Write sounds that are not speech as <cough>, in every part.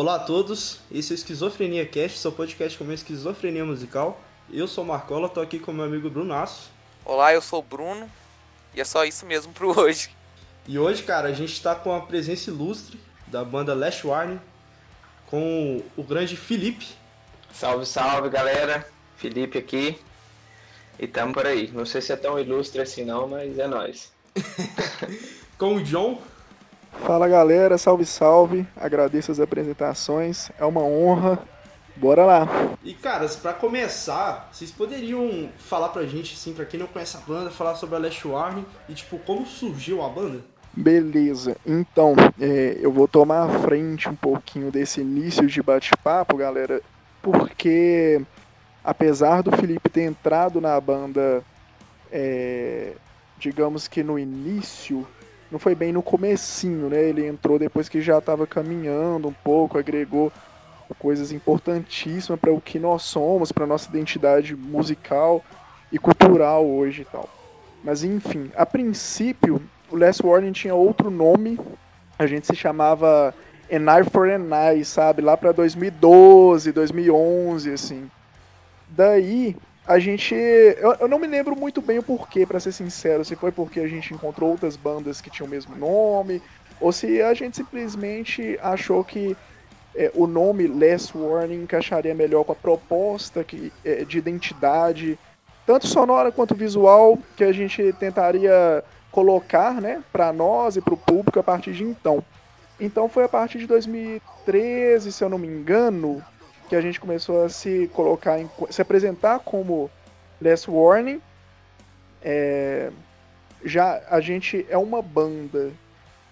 Olá a todos, esse é o Esquizofrenia Cast, seu podcast com esquizofrenia musical. Eu sou o Marcola, tô aqui com meu amigo Brunaço. Olá, eu sou o Bruno e é só isso mesmo pro hoje. E hoje, cara, a gente tá com a presença ilustre da banda Last Warning, com o grande Felipe. Salve, salve galera, Felipe aqui. E tamo por aí. Não sei se é tão ilustre assim não, mas é nóis. <laughs> com o John. Fala galera, salve salve, agradeço as apresentações, é uma honra, bora lá. E caras, para começar, vocês poderiam falar pra gente, assim, pra quem não conhece a banda, falar sobre a Last Warning e tipo, como surgiu a banda? Beleza, então é, eu vou tomar a frente um pouquinho desse início de bate-papo, galera, porque apesar do Felipe ter entrado na banda, é, digamos que no início, não foi bem no comecinho, né? Ele entrou depois que já estava caminhando um pouco, agregou coisas importantíssimas para o que nós somos, para nossa identidade musical e cultural hoje e tal. Mas enfim, a princípio, o Last Warning tinha outro nome, a gente se chamava An Eye for an Eye, sabe? Lá para 2012, 2011, assim. Daí, a gente. Eu, eu, não me lembro muito bem o porquê, para ser sincero. Se foi porque a gente encontrou outras bandas que tinham o mesmo nome, ou se a gente simplesmente achou que é, o nome Last Warning encaixaria melhor com a proposta que, é, de identidade, tanto sonora quanto visual, que a gente tentaria colocar né, para nós e para o público a partir de então. Então foi a partir de 2013, se eu não me engano, que a gente começou a se colocar, em, se apresentar como Last Warning. É, já a gente é uma banda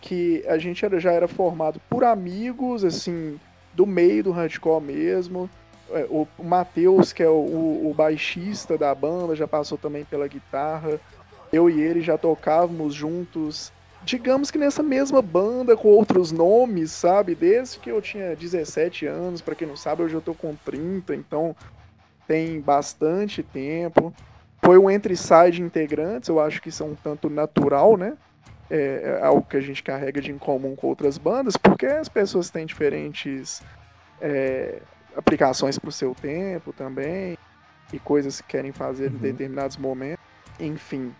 que a gente era, já era formado por amigos, assim, do meio do hardcore mesmo. É, o, Matheus, que é o, o, o, baixista da banda, já passou também pela guitarra. Eu e ele já tocávamos juntos digamos que nessa mesma banda com outros nomes, sabe? Desde que eu tinha 17 anos, para quem não sabe, hoje eu tô com 30, então tem bastante tempo. Foi um entre-sai de integrantes, eu acho que isso é um tanto natural, né? É, é algo que a gente carrega de em comum com outras bandas, porque as pessoas têm diferentes é, aplicações para o seu tempo também, e coisas que querem fazer uhum. em determinados momentos. Enfim,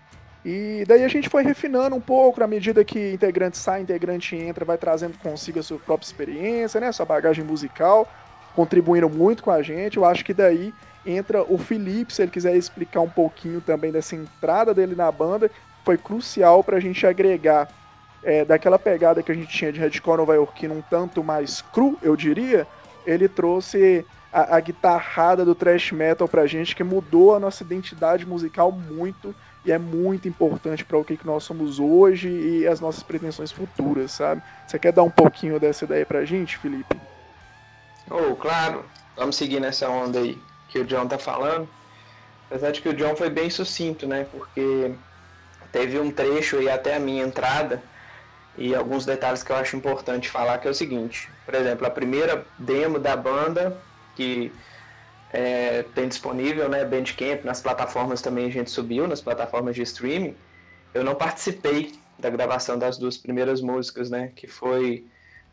e daí a gente foi refinando um pouco, na medida que integrante sai, integrante entra, vai trazendo consigo a sua própria experiência, né, sua bagagem musical, contribuindo muito com a gente. Eu acho que daí entra o Felipe, se ele quiser explicar um pouquinho também dessa entrada dele na banda, foi crucial para a gente agregar é, daquela pegada que a gente tinha de hardcore nova-iorquino um tanto mais cru, eu diria, ele trouxe a, a guitarrada do thrash metal pra gente, que mudou a nossa identidade musical muito e é muito importante para o que, que nós somos hoje e as nossas pretensões futuras, sabe? Você quer dar um pouquinho dessa ideia pra gente, Felipe? Oh, claro. Vamos seguir nessa onda aí que o John tá falando. Apesar de que o John foi bem sucinto, né? Porque teve um trecho aí até a minha entrada e alguns detalhes que eu acho importante falar, que é o seguinte. Por exemplo, a primeira demo da banda, que é, tem disponível, né, Bandcamp, nas plataformas também a gente subiu, nas plataformas de streaming. Eu não participei da gravação das duas primeiras músicas, né, que foi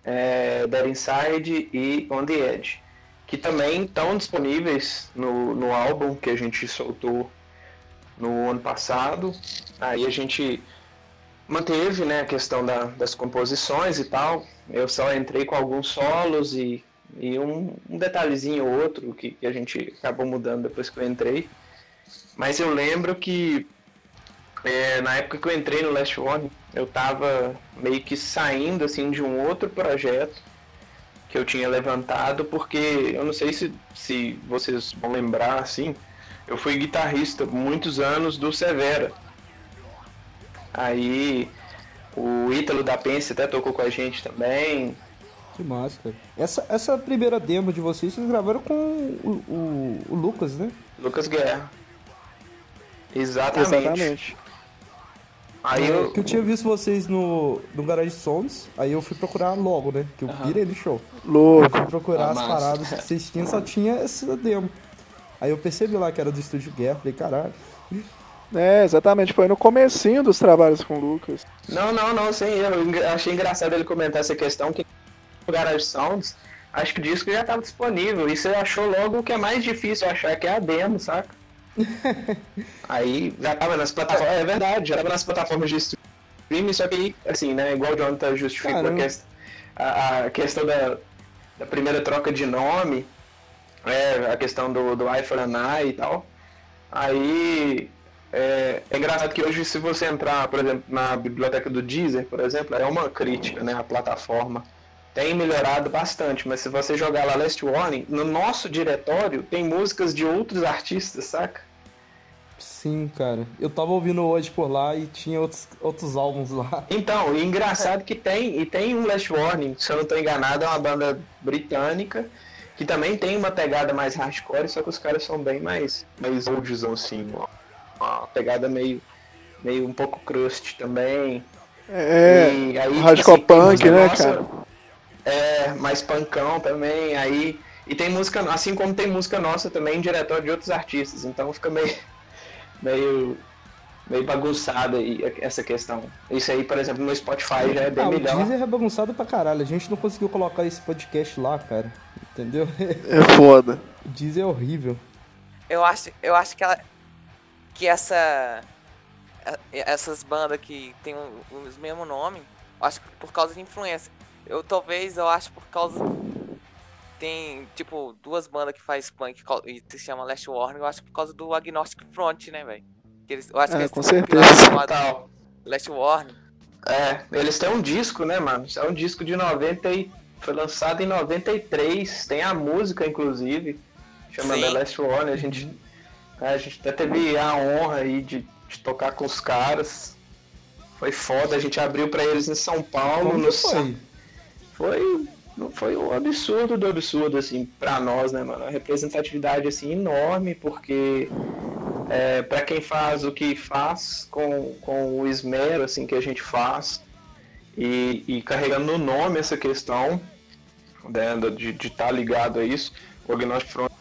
é, Dead Inside e On The Edge, que também estão disponíveis no, no álbum que a gente soltou no ano passado. Aí a gente manteve né, a questão da, das composições e tal. Eu só entrei com alguns solos e e um, um detalhezinho ou outro que, que, a gente acabou mudando depois que eu entrei. Mas eu lembro que é, na época que eu entrei no Last One, eu estava meio que saindo assim de um outro projeto que eu tinha levantado, porque eu não sei se, se vocês vão lembrar assim, eu fui guitarrista muitos anos do Severa. Aí o Ítalo da Pense até tocou com a gente também. Que massa, cara. Essa, essa primeira demo de vocês, vocês gravaram com o, o, o Lucas, né? Lucas Guerra. Exatamente. Exatamente. Aí eu... Que eu tinha visto vocês no, no Garage Sons, aí eu fui procurar logo, né? Que eu uhum. pirei no show. Louco. Eu fui procurar ah, as paradas que vocês tinham, só tinha essa demo. Aí eu percebi lá que era do Estúdio Guerra, falei, caralho. É, exatamente, foi no comecinho dos trabalhos com o Lucas. Não, não, não, sim, eu achei engraçado ele comentar essa questão que Garage Sounds, acho que o disco já estava disponível. E você achou logo o que é mais difícil achar, que é a demo, saca? <laughs> aí já estava nas plataformas. É verdade, já estava nas plataformas de streaming, só que assim, né? Igual o Jonathan justificou a, quest a, a, questão da, da primeira troca de nome, é, a questão do, do iPhone e tal. Aí é, é, engraçado que hoje, se você entrar, por exemplo, na biblioteca do Deezer, por exemplo, é uma crítica né, à plataforma. Tem melhorado bastante, mas se você jogar lá Last Warning, no nosso diretório tem músicas de outros artistas, saca? Sim, cara. Eu tava ouvindo hoje por lá e tinha outros, outros álbuns lá. Então, e engraçado que tem, e tem um Last Warning, se eu não tô enganado, é uma banda britânica, que também tem uma pegada mais hardcore, só que os caras são bem mais, mais oldzão assim, ó uma pegada meio, meio um pouco crust também. É, e aí, hardcore tipo, assim, punk, né, nossa, cara? É, mais punkão também, aí... E tem música, assim como tem música nossa também, diretor de outros artistas, então fica meio, <laughs> meio, meio bagunçada aí essa questão. Isso aí, por exemplo, no Spotify já é bem ah, melhor. O Deezer é bagunçado pra caralho, a gente não conseguiu colocar esse podcast lá, cara, entendeu? É foda. <laughs> O Deezer é horrível. Eu acho, eu acho que ela, que essa essas bandas que tem o, o mesmo nome, acho que por causa de influência. Eu talvez eu acho por causa tem tipo duas bandas que faz punk e se chama Last Warning, eu acho por causa do Agnostic Front, né, velho? Eu acho é, que eles com certeza. Last Warning. É, eles têm um disco, né, mano? É um disco de 90 e foi lançado em 93, tem a música inclusive, chama The Last Warning, a gente é, a gente até teve a honra aí de, de, tocar com os caras. Foi foda, a gente abriu para eles em São Paulo. Como no foi? Foi, foi um absurdo do absurdo, assim, pra nós, né, mano? A representatividade, assim, enorme, porque é, para quem faz o que faz, com, com o esmero, assim, que a gente faz, e, e carregando no nome essa questão, né, de estar tá ligado a isso, o Agnostic Front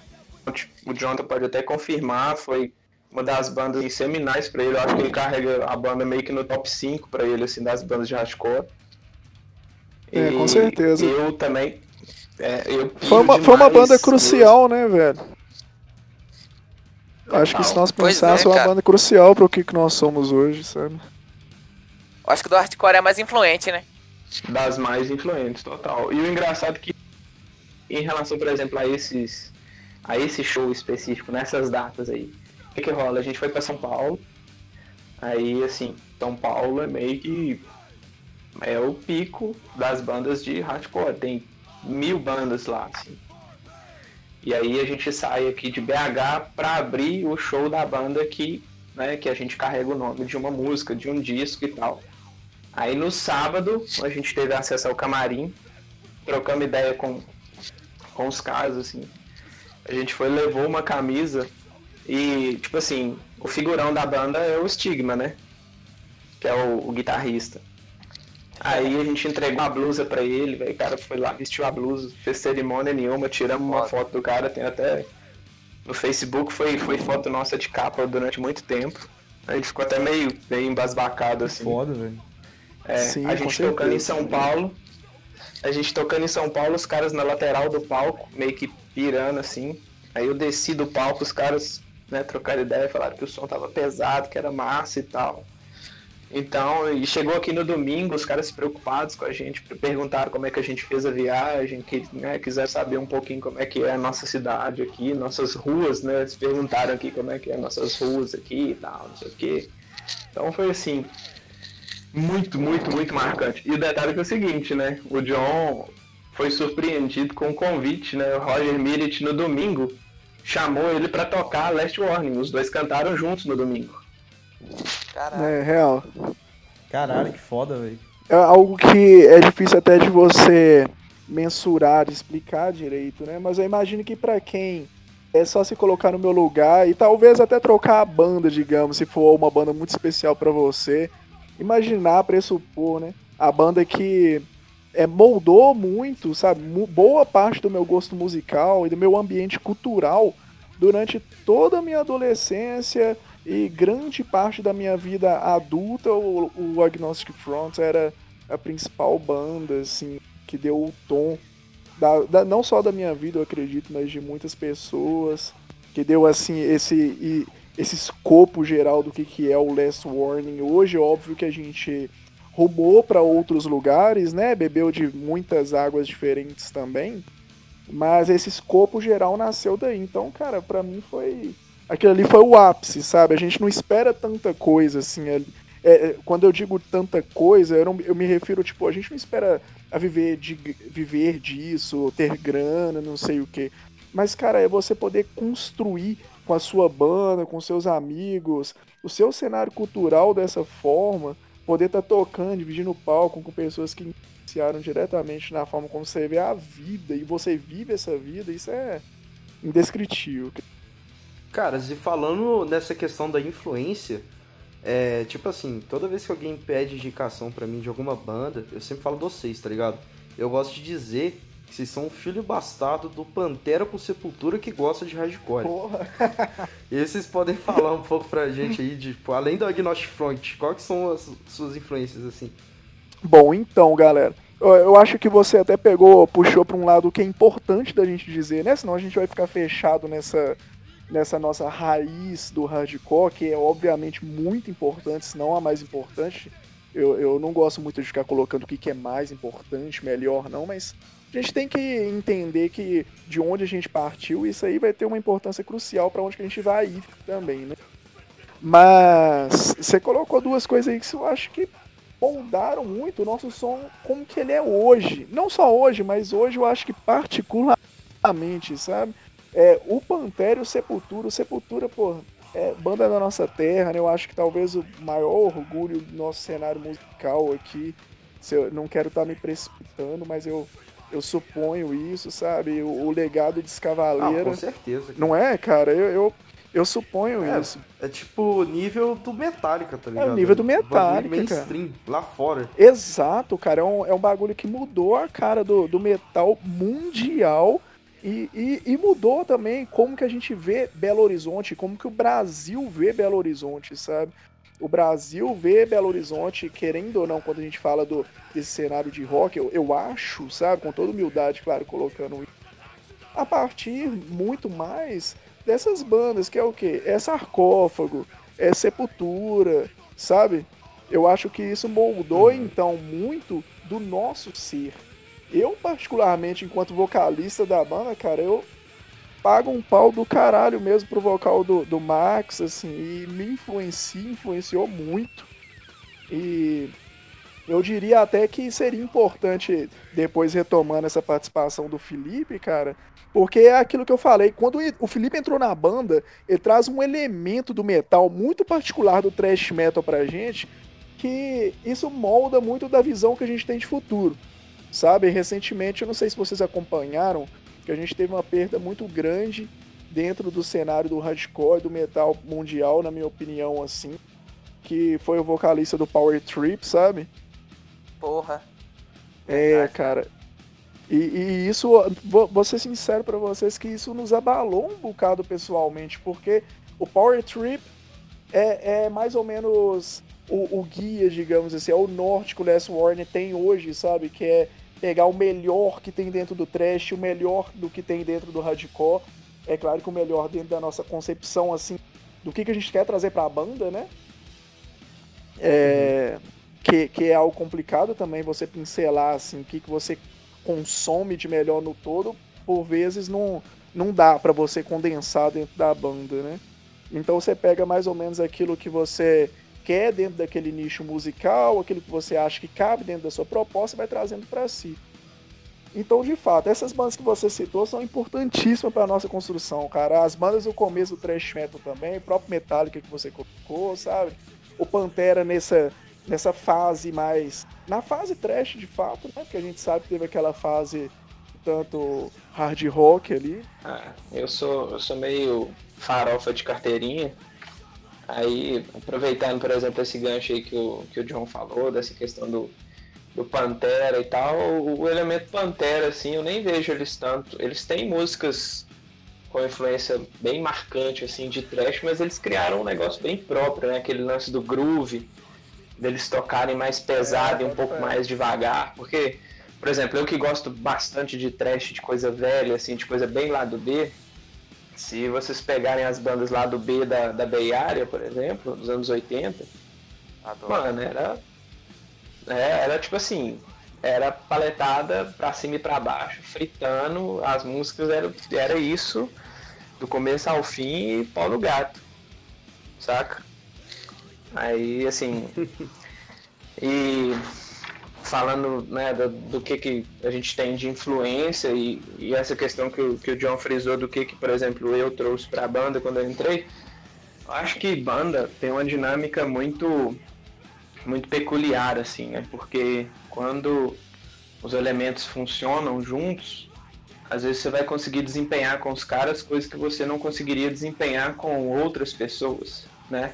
o Jonathan pode até confirmar, foi uma das bandas seminais para ele. Eu acho que ele carrega a banda meio que no top 5 para ele, assim, das bandas de hardcore. É, com certeza. Eu também. É, eu foi, uma, foi uma banda crucial, né, velho? Acho que se nós pensássemos, é, uma banda crucial para o que, que nós somos hoje, sabe? Eu acho que do hardcore é mais influente, né? Das mais influentes, total. E o engraçado é que, em relação, por exemplo, a esses a esse show específico, nessas datas aí. O que, que rola? A gente foi para São Paulo, aí assim, São Paulo é meio que é o pico das bandas de hardcore, tem mil bandas lá, assim. E aí a gente sai aqui de BH para abrir o show da banda que, né, que a gente carrega o nome de uma música, de um disco e tal. Aí no sábado a gente teve acesso ao camarim, trocamos ideia com, com os caras, assim, a gente foi levou uma camisa e, tipo assim, o figurão da banda é o Stigma, né? Que é o, o guitarrista. Aí a gente entregou a blusa pra ele, velho. O cara foi lá, vestiu a blusa, fez cerimônia nenhuma, tiramos uma foto do cara, tem até. No Facebook foi, foi foto nossa de capa durante muito tempo. A gente ficou até meio, meio embasbacado, assim. Foda, velho. É, Sim, a gente tocando em São Paulo. A gente tocando em São Paulo, os caras na lateral do palco, meio que pirando assim. Aí eu desci do palco, os caras né, trocaram ideia, falaram que o som tava pesado, que era massa e tal. Então, e chegou aqui no domingo, os caras preocupados com a gente, perguntaram como é que a gente fez a viagem, que né, quiser saber um pouquinho como é que é a nossa cidade aqui, nossas ruas, né? Eles perguntaram aqui como é que é nossas ruas aqui e tal, não sei o quê. Então foi assim, muito, muito, muito marcante. E o detalhe é, é o seguinte, né? O John, foi surpreendido com um convite, né? O Roger Mirit no domingo chamou ele para tocar Last Warning. Os dois cantaram juntos no domingo. Caralho. É real. Caralho, que foda, velho. É algo que é difícil até de você mensurar, explicar direito, né? Mas eu imagino que para quem é só se colocar no meu lugar e talvez até trocar a banda, digamos, se for uma banda muito especial para você, imaginar, pressupor, né? A banda que é, moldou muito, sabe, boa parte do meu gosto musical e do meu ambiente cultural durante toda a minha adolescência e grande parte da minha vida adulta. O, o Agnostic Front era a principal banda, assim, que deu o tom da, da, não só da minha vida, eu acredito, mas de muitas pessoas, que deu assim esse, esse escopo geral do que, que é o Last Warning. Hoje, óbvio que a gente rumou para outros lugares, né? Bebeu de muitas águas diferentes também. Mas esse escopo geral nasceu daí. Então, cara, para mim foi. Aquilo ali foi o ápice, sabe? A gente não espera tanta coisa assim. É, é, quando eu digo tanta coisa, eu, não, eu me refiro, tipo, a gente não espera a viver, de, viver disso, ter grana, não sei o quê. Mas, cara, é você poder construir com a sua banda, com seus amigos, o seu cenário cultural dessa forma, poder estar tá tocando, dividindo palco com pessoas que influenciaram diretamente na forma como você vê a vida e você vive essa vida, isso é indescritível. Cara, e falando nessa questão da influência, é tipo assim, toda vez que alguém pede indicação para mim de alguma banda, eu sempre falo de vocês, tá ligado? Eu gosto de dizer que vocês são um filho bastardo do Pantera com Sepultura que gosta de hardcore. Porra! <laughs> e vocês podem falar um pouco pra gente aí, de, tipo, além do Agnostic Front, quais são as suas influências, assim? Bom, então, galera, eu acho que você até pegou, puxou para um lado que é importante da gente dizer, né? Senão a gente vai ficar fechado nessa, nessa nossa raiz do hardcore, que é obviamente muito importante, se não a mais importante. Eu, eu não gosto muito de ficar colocando o que, que é mais importante, melhor, não, mas a gente tem que entender que de onde a gente partiu, isso aí vai ter uma importância crucial para onde que a gente vai ir também, né? Mas você colocou duas coisas aí que eu acho que moldaram muito o nosso som como que ele é hoje. Não só hoje, mas hoje eu acho que particularmente, sabe? É, o Pantera e o Sepultura, o Sepultura, pô, é banda da nossa terra, né? Eu acho que talvez o maior orgulho do nosso cenário musical aqui. Eu não quero estar tá me precipitando, mas eu, eu suponho isso, sabe? O, o legado de Escavaleira. Ah, com certeza. Cara. Não é, cara? Eu, eu, eu suponho é, isso. É tipo nível do Metallica, tá ligado? É o nível do Metallica, mainstream, cara. lá fora. Exato, cara. É um, é um bagulho que mudou a cara do, do metal mundial e, e, e, mudou também como que a gente vê Belo Horizonte, como que o Brasil vê Belo Horizonte, sabe? O Brasil vê Belo Horizonte, querendo ou não, quando a gente fala do, desse cenário de rock, eu, eu acho, sabe, com toda humildade, claro, colocando a partir muito mais dessas bandas, que é o quê? É sarcófago, é sepultura, sabe? Eu acho que isso moldou, uhum. então, muito do nosso ser. Eu, particularmente, enquanto vocalista da banda, cara, eu pago um pau do caralho mesmo pro vocal do, do Max, assim, e me influencia, influenciou muito. E eu diria até que seria importante, depois retomando essa participação do Felipe, cara, porque é aquilo que eu falei, quando o Felipe entrou na banda, ele traz um elemento do metal muito particular do thrash metal pra gente, que isso molda muito da visão que a gente tem de futuro. Sabe, recentemente, eu não sei se vocês acompanharam, que a gente teve uma perda muito grande dentro do cenário do hardcore, do metal mundial, na minha opinião, assim, que foi o vocalista do Power Trip, sabe? Porra. É, cara. E, e, isso, vou ser sincero para vocês que isso nos abalou um bocado pessoalmente, porque o Power Trip é, é mais ou menos o, o, guia, digamos assim, é o norte que o Les Warner tem hoje, sabe? Que é pegar o melhor que tem dentro do trash, o melhor do que tem dentro do hardcore. É claro que o melhor dentro da nossa concepção, assim, do que, que a gente quer trazer para a banda, né? É, que, que é algo complicado também você pincelar assim o que, que você consome de melhor no todo, por vezes não, não dá para você condensar dentro da banda, né? Então você pega mais ou menos aquilo que você quer dentro daquele nicho musical, aquilo que você acha que cabe dentro da sua proposta vai trazendo para si. Então, de fato, essas bandas que você citou são importantíssimas para nossa construção, cara. As bandas do começo do thrash metal também, o próprio Metallica que você colocou, sabe? O Pantera nessa nessa fase mais. Na fase trash, de fato, né? Porque a gente sabe que teve aquela fase tanto hard rock ali. Ah, eu sou, eu sou meio farofa de carteirinha. Aí, aproveitando, por exemplo, esse gancho aí que o, que o John falou, dessa questão do, do Pantera e tal, o, o elemento Pantera, assim, eu nem vejo eles tanto. Eles têm músicas com influência bem marcante, assim, de trash, mas eles criaram um negócio bem próprio, né? Aquele lance do groove, deles tocarem mais pesado é, e um pouco é. mais devagar, porque por exemplo, eu que gosto bastante de trash, de coisa velha, assim, de coisa bem lá do B, se vocês pegarem as bandas lá do B da, da Bay Area, por exemplo, dos anos 80, Adoro. mano, era. É, era tipo assim, era paletada pra cima e pra baixo, fritando, as músicas era, era isso, do começo ao fim e pau no gato. Saca? Aí assim. <laughs> e falando né, do, do, que, que a gente tem de influência e, e essa questão que que o John frisou do que, que, por exemplo, eu trouxe para a banda quando eu entrei, acho que banda tem uma dinâmica muito muito peculiar assim, né? Porque quando os elementos funcionam juntos, às vezes você vai conseguir desempenhar com os caras coisas que você não conseguiria desempenhar com outras pessoas, né?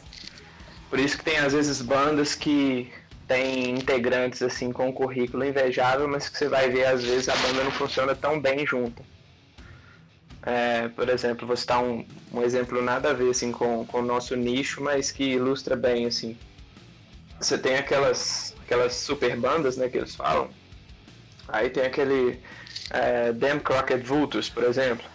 Por isso que tem às vezes bandas que tem integrantes assim com um currículo invejável, mas que você vai ver às vezes a banda não funciona tão bem junto. É, por exemplo, vou citar um, um exemplo nada a ver assim, com, com o nosso nicho, mas que ilustra bem assim. Você tem aquelas, aquelas super bandas né, que eles falam. Aí tem aquele é, Damn Crockett Vultures, por exemplo.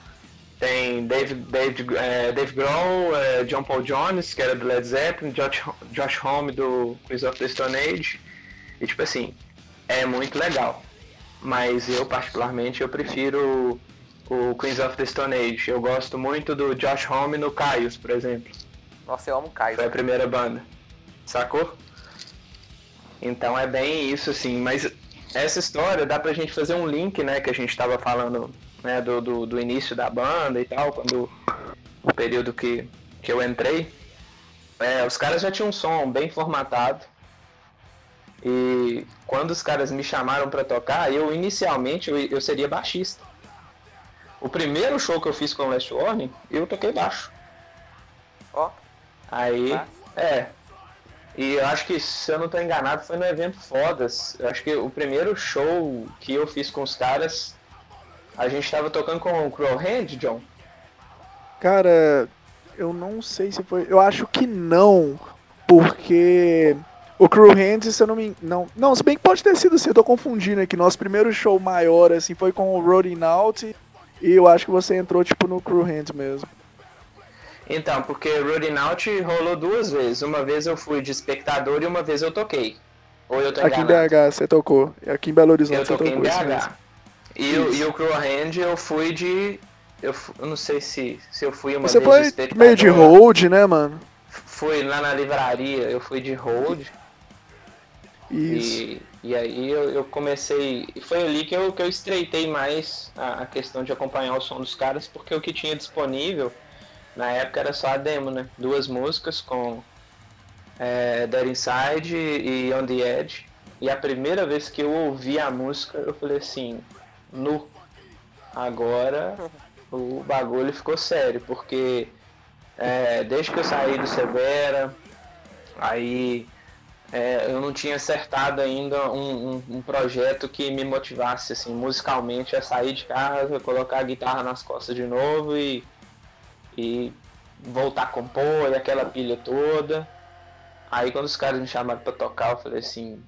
Tem Dave, Dave, é, Dave Grohl, é, John Paul Jones, que era do Led Zeppelin, Josh, Josh Homme do Queens of the Stone Age. E tipo assim, é muito legal. Mas eu particularmente eu prefiro o Queens of the Stone Age. Eu gosto muito do Josh Homme no Caius, por exemplo. Nossa, eu amo Caius. Foi a primeira banda. Sacou? Então é bem isso, assim. Mas essa história dá pra gente fazer um link, né? Que a gente tava falando né, do, do, do, início da banda e tal, quando o período que, que eu entrei, é, os caras já tinham um som bem formatado. E quando os caras me chamaram para tocar, eu inicialmente eu, eu, seria baixista. O primeiro show que eu fiz com o Last Warning, eu toquei baixo. Ó. Oh. Aí, é. E eu acho que, se eu não estou enganado, foi no evento Fodas. Eu acho que o primeiro show que eu fiz com os caras a gente tava tocando com o Crow Hand, John? Cara, eu não sei se foi. Eu acho que não, porque o Crew Hands, se eu não me. Não, não, se bem que pode ter sido assim, eu tô confundindo aqui. Nosso primeiro show maior, assim, foi com o Rolling Out. E eu acho que você entrou, tipo, no Crew Hands mesmo. Então, porque Rolling Out rolou duas vezes. Uma vez eu fui de espectador e uma vez eu toquei. Ou eu tô Aqui em BH você tocou. Aqui em Belo Horizonte eu você tocou. Em BH. E, e o Crew Hand eu fui de. Eu, eu, não sei se, se eu fui uma. Você foi meio de hold, né, mano? Fui lá na livraria, eu fui de hold. Isso. E, e aí eu, eu, comecei. Foi ali que eu, que eu estreitei mais a, a, questão de acompanhar o som dos caras, porque o que tinha disponível na época era só a demo, né? Duas músicas com é, Dead Inside e On the Edge. E a primeira vez que eu ouvi a música, eu falei assim, nu. Agora o bagulho ficou sério, porque é, desde que eu saí do Severa, aí é, eu não tinha acertado ainda um, um, um, projeto que me motivasse assim, musicalmente a sair de casa, colocar a guitarra nas costas de novo e, e voltar a compor, e aquela pilha toda. Aí quando os caras me chamaram para tocar, eu falei assim,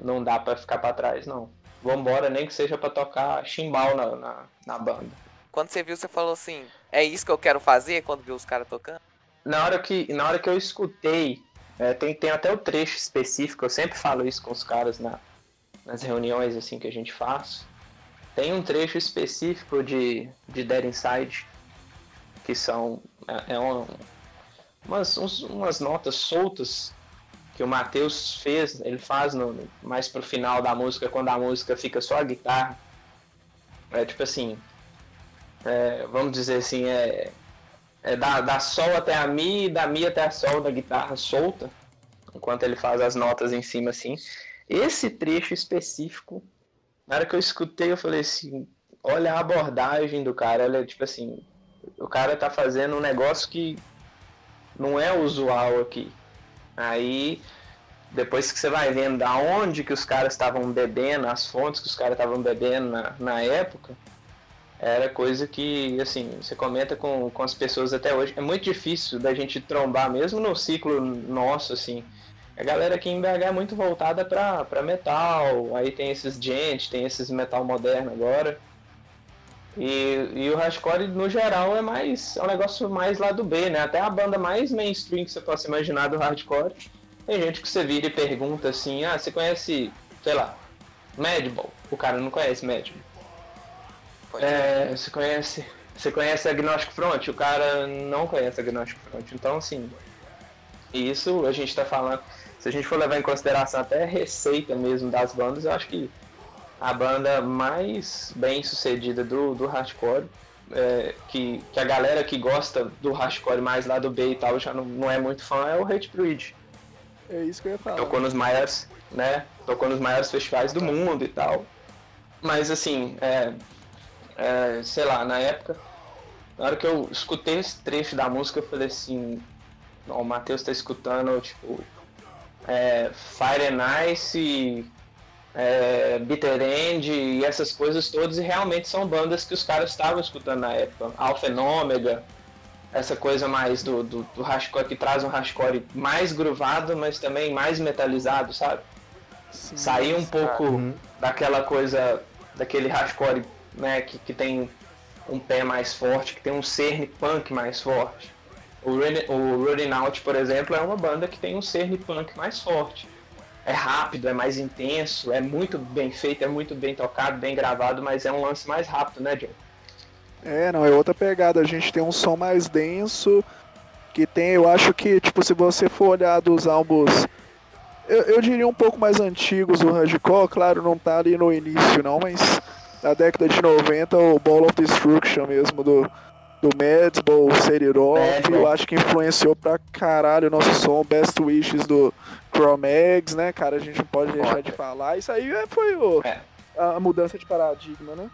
não dá para ficar para trás não vambora, nem que seja para tocar chimbal na, na, na, banda. Quando você viu, você falou assim, é isso que eu quero fazer quando viu os caras tocando? Na hora que, na hora que eu escutei, é, tem, tem até o trecho específico, eu sempre falo isso com os caras na, nas reuniões assim que a gente faz. Tem um trecho específico de, de Dead Inside, que são é, é um, umas, uns, umas notas soltas que o Matheus fez, ele faz no, mais pro final da música, quando a música fica só a guitarra. É tipo assim, é, vamos dizer assim, é, é da, da sol até a mi e da mi até a sol da guitarra solta, enquanto ele faz as notas em cima assim. Esse trecho específico, na hora que eu escutei, eu falei assim, olha a abordagem do cara, olha, tipo assim, o cara tá fazendo um negócio que não é usual aqui. Aí, depois que você vai vendo da onde que os caras estavam bebendo, as fontes que os caras estavam bebendo na, na época, era coisa que, assim, você comenta com, com as pessoas até hoje. É muito difícil da gente trombar, mesmo no ciclo nosso, assim. A galera aqui em BH é muito voltada pra metal, aí tem esses gente, tem esses metal moderno agora. E, e o hardcore, no geral, é mais é um negócio mais lá do B, né? Até a banda mais mainstream que você possa imaginar do hardcore. Tem gente que você vira e pergunta assim, ah, você conhece, sei lá, Madball? O cara não conhece Madball. É, você conhece. Você conhece Agnostic Front? O cara não conhece Agnostic Front. Então assim. Isso a gente tá falando. Se a gente for levar em consideração até a receita mesmo das bandas, eu acho que a banda mais bem sucedida do, do hardcore. É, que, que a galera que gosta do hardcore mais lá do B e tal já não, não é muito fã é o Hate Breed. É isso que eu ia falar. Tocou nos maiores, né? Tocou nos maiores festivais do mundo e tal. Mas assim, é, é, sei lá, na época, na hora que eu escutei esse trecho da música, eu falei assim, o Matheus tá escutando, tipo, é, Fire and Ice, é, Bitter End e essas coisas todas, e realmente são bandas que os caras estavam escutando na época. Alpha and Omega, essa coisa mais do, do, do hardcore que traz um hardcore mais groovado, mas também mais metalizado, sabe? Sim, Sair um pouco uhum. daquela coisa, daquele hardcore né, que, que tem um pé mais forte, que tem um cerne punk mais forte. O, o Running Out, por exemplo, é uma banda que tem um cerne punk mais forte é rápido, é mais intenso, é muito bem feito, é muito bem tocado, bem gravado, mas é um lance mais rápido, né, John? É, não, é outra pegada. A gente tem um som mais denso, que tem, eu acho que, tipo, se você for olhar dos álbuns, eu, eu diria um pouco mais antigos do hardcore, claro, não tá ali no início não, mas na década de 90, o Ball of Destruction mesmo, do, do Madball, Seriroff, eu acho que influenciou pra caralho o nosso som, Best Wishes do Chromex, né, cara, a gente não pode deixar de falar. Isso aí é, foi o, é. a mudança de paradigma, né?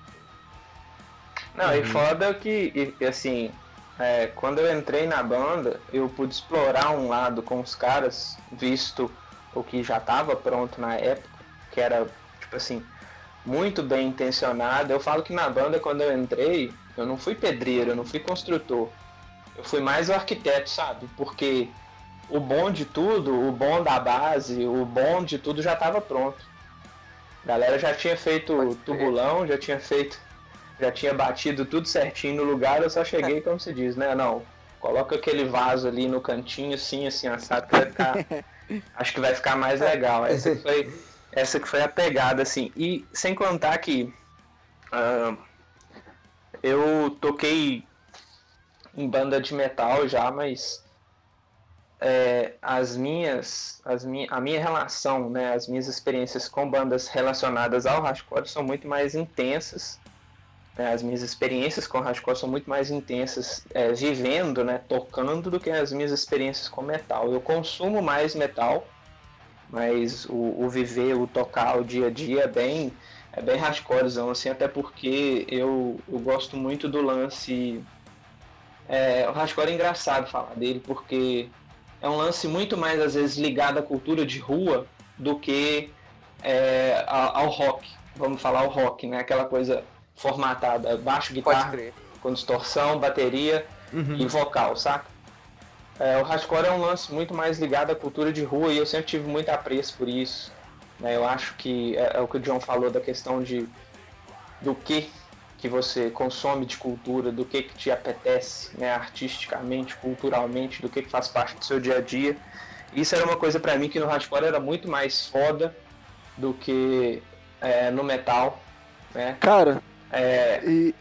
Não, uhum. e foda que, e, assim, é, quando eu entrei na banda, eu pude explorar um lado com os caras, visto o que já estava pronto na época, que era, tipo assim, muito bem intencionado. Eu falo que na banda, quando eu entrei, eu não fui pedreiro, eu não fui construtor. Eu fui mais o arquiteto, sabe? Porque o bom de tudo, o bom da base, o bom de tudo já estava pronto. A galera já tinha feito tubulão, já tinha feito, já tinha batido tudo certinho no lugar, eu só cheguei, como se diz, né? Não, coloca aquele vaso ali no cantinho, assim, assim, assado, que vai ficar. <laughs> acho que vai ficar mais legal. Essa foi, essa que foi a pegada, assim. E sem contar que. Uh, eu toquei em banda de metal já, mas é, as minhas, as mi a minha relação, né, as minhas experiências com bandas relacionadas ao hardcore são muito mais intensas. Né, as minhas experiências com hardcore são muito mais intensas é, vivendo, né, tocando, do que as minhas experiências com metal. Eu consumo mais metal, mas o, o viver, o tocar, o dia a dia é bem é bem hardcorezão, assim, até porque eu, eu gosto muito do lance. É, o hardcore é engraçado falar dele, porque é um lance muito mais, às vezes, ligado à cultura de rua do que é, ao rock. Vamos falar o rock, né? Aquela coisa formatada, baixo, guitarra, com distorção, bateria uhum. e vocal, saca? É, o hardcore é um lance muito mais ligado à cultura de rua e eu sempre tive muito apreço por isso. Né? Eu acho que é, é, o que o John falou da questão de do que que você consome de cultura, do que que te apetece, né, artisticamente, culturalmente, do que que faz parte do seu dia a dia. Isso era uma coisa para mim que no hardcore era muito mais foda do que é, no metal, né? Cara, é... e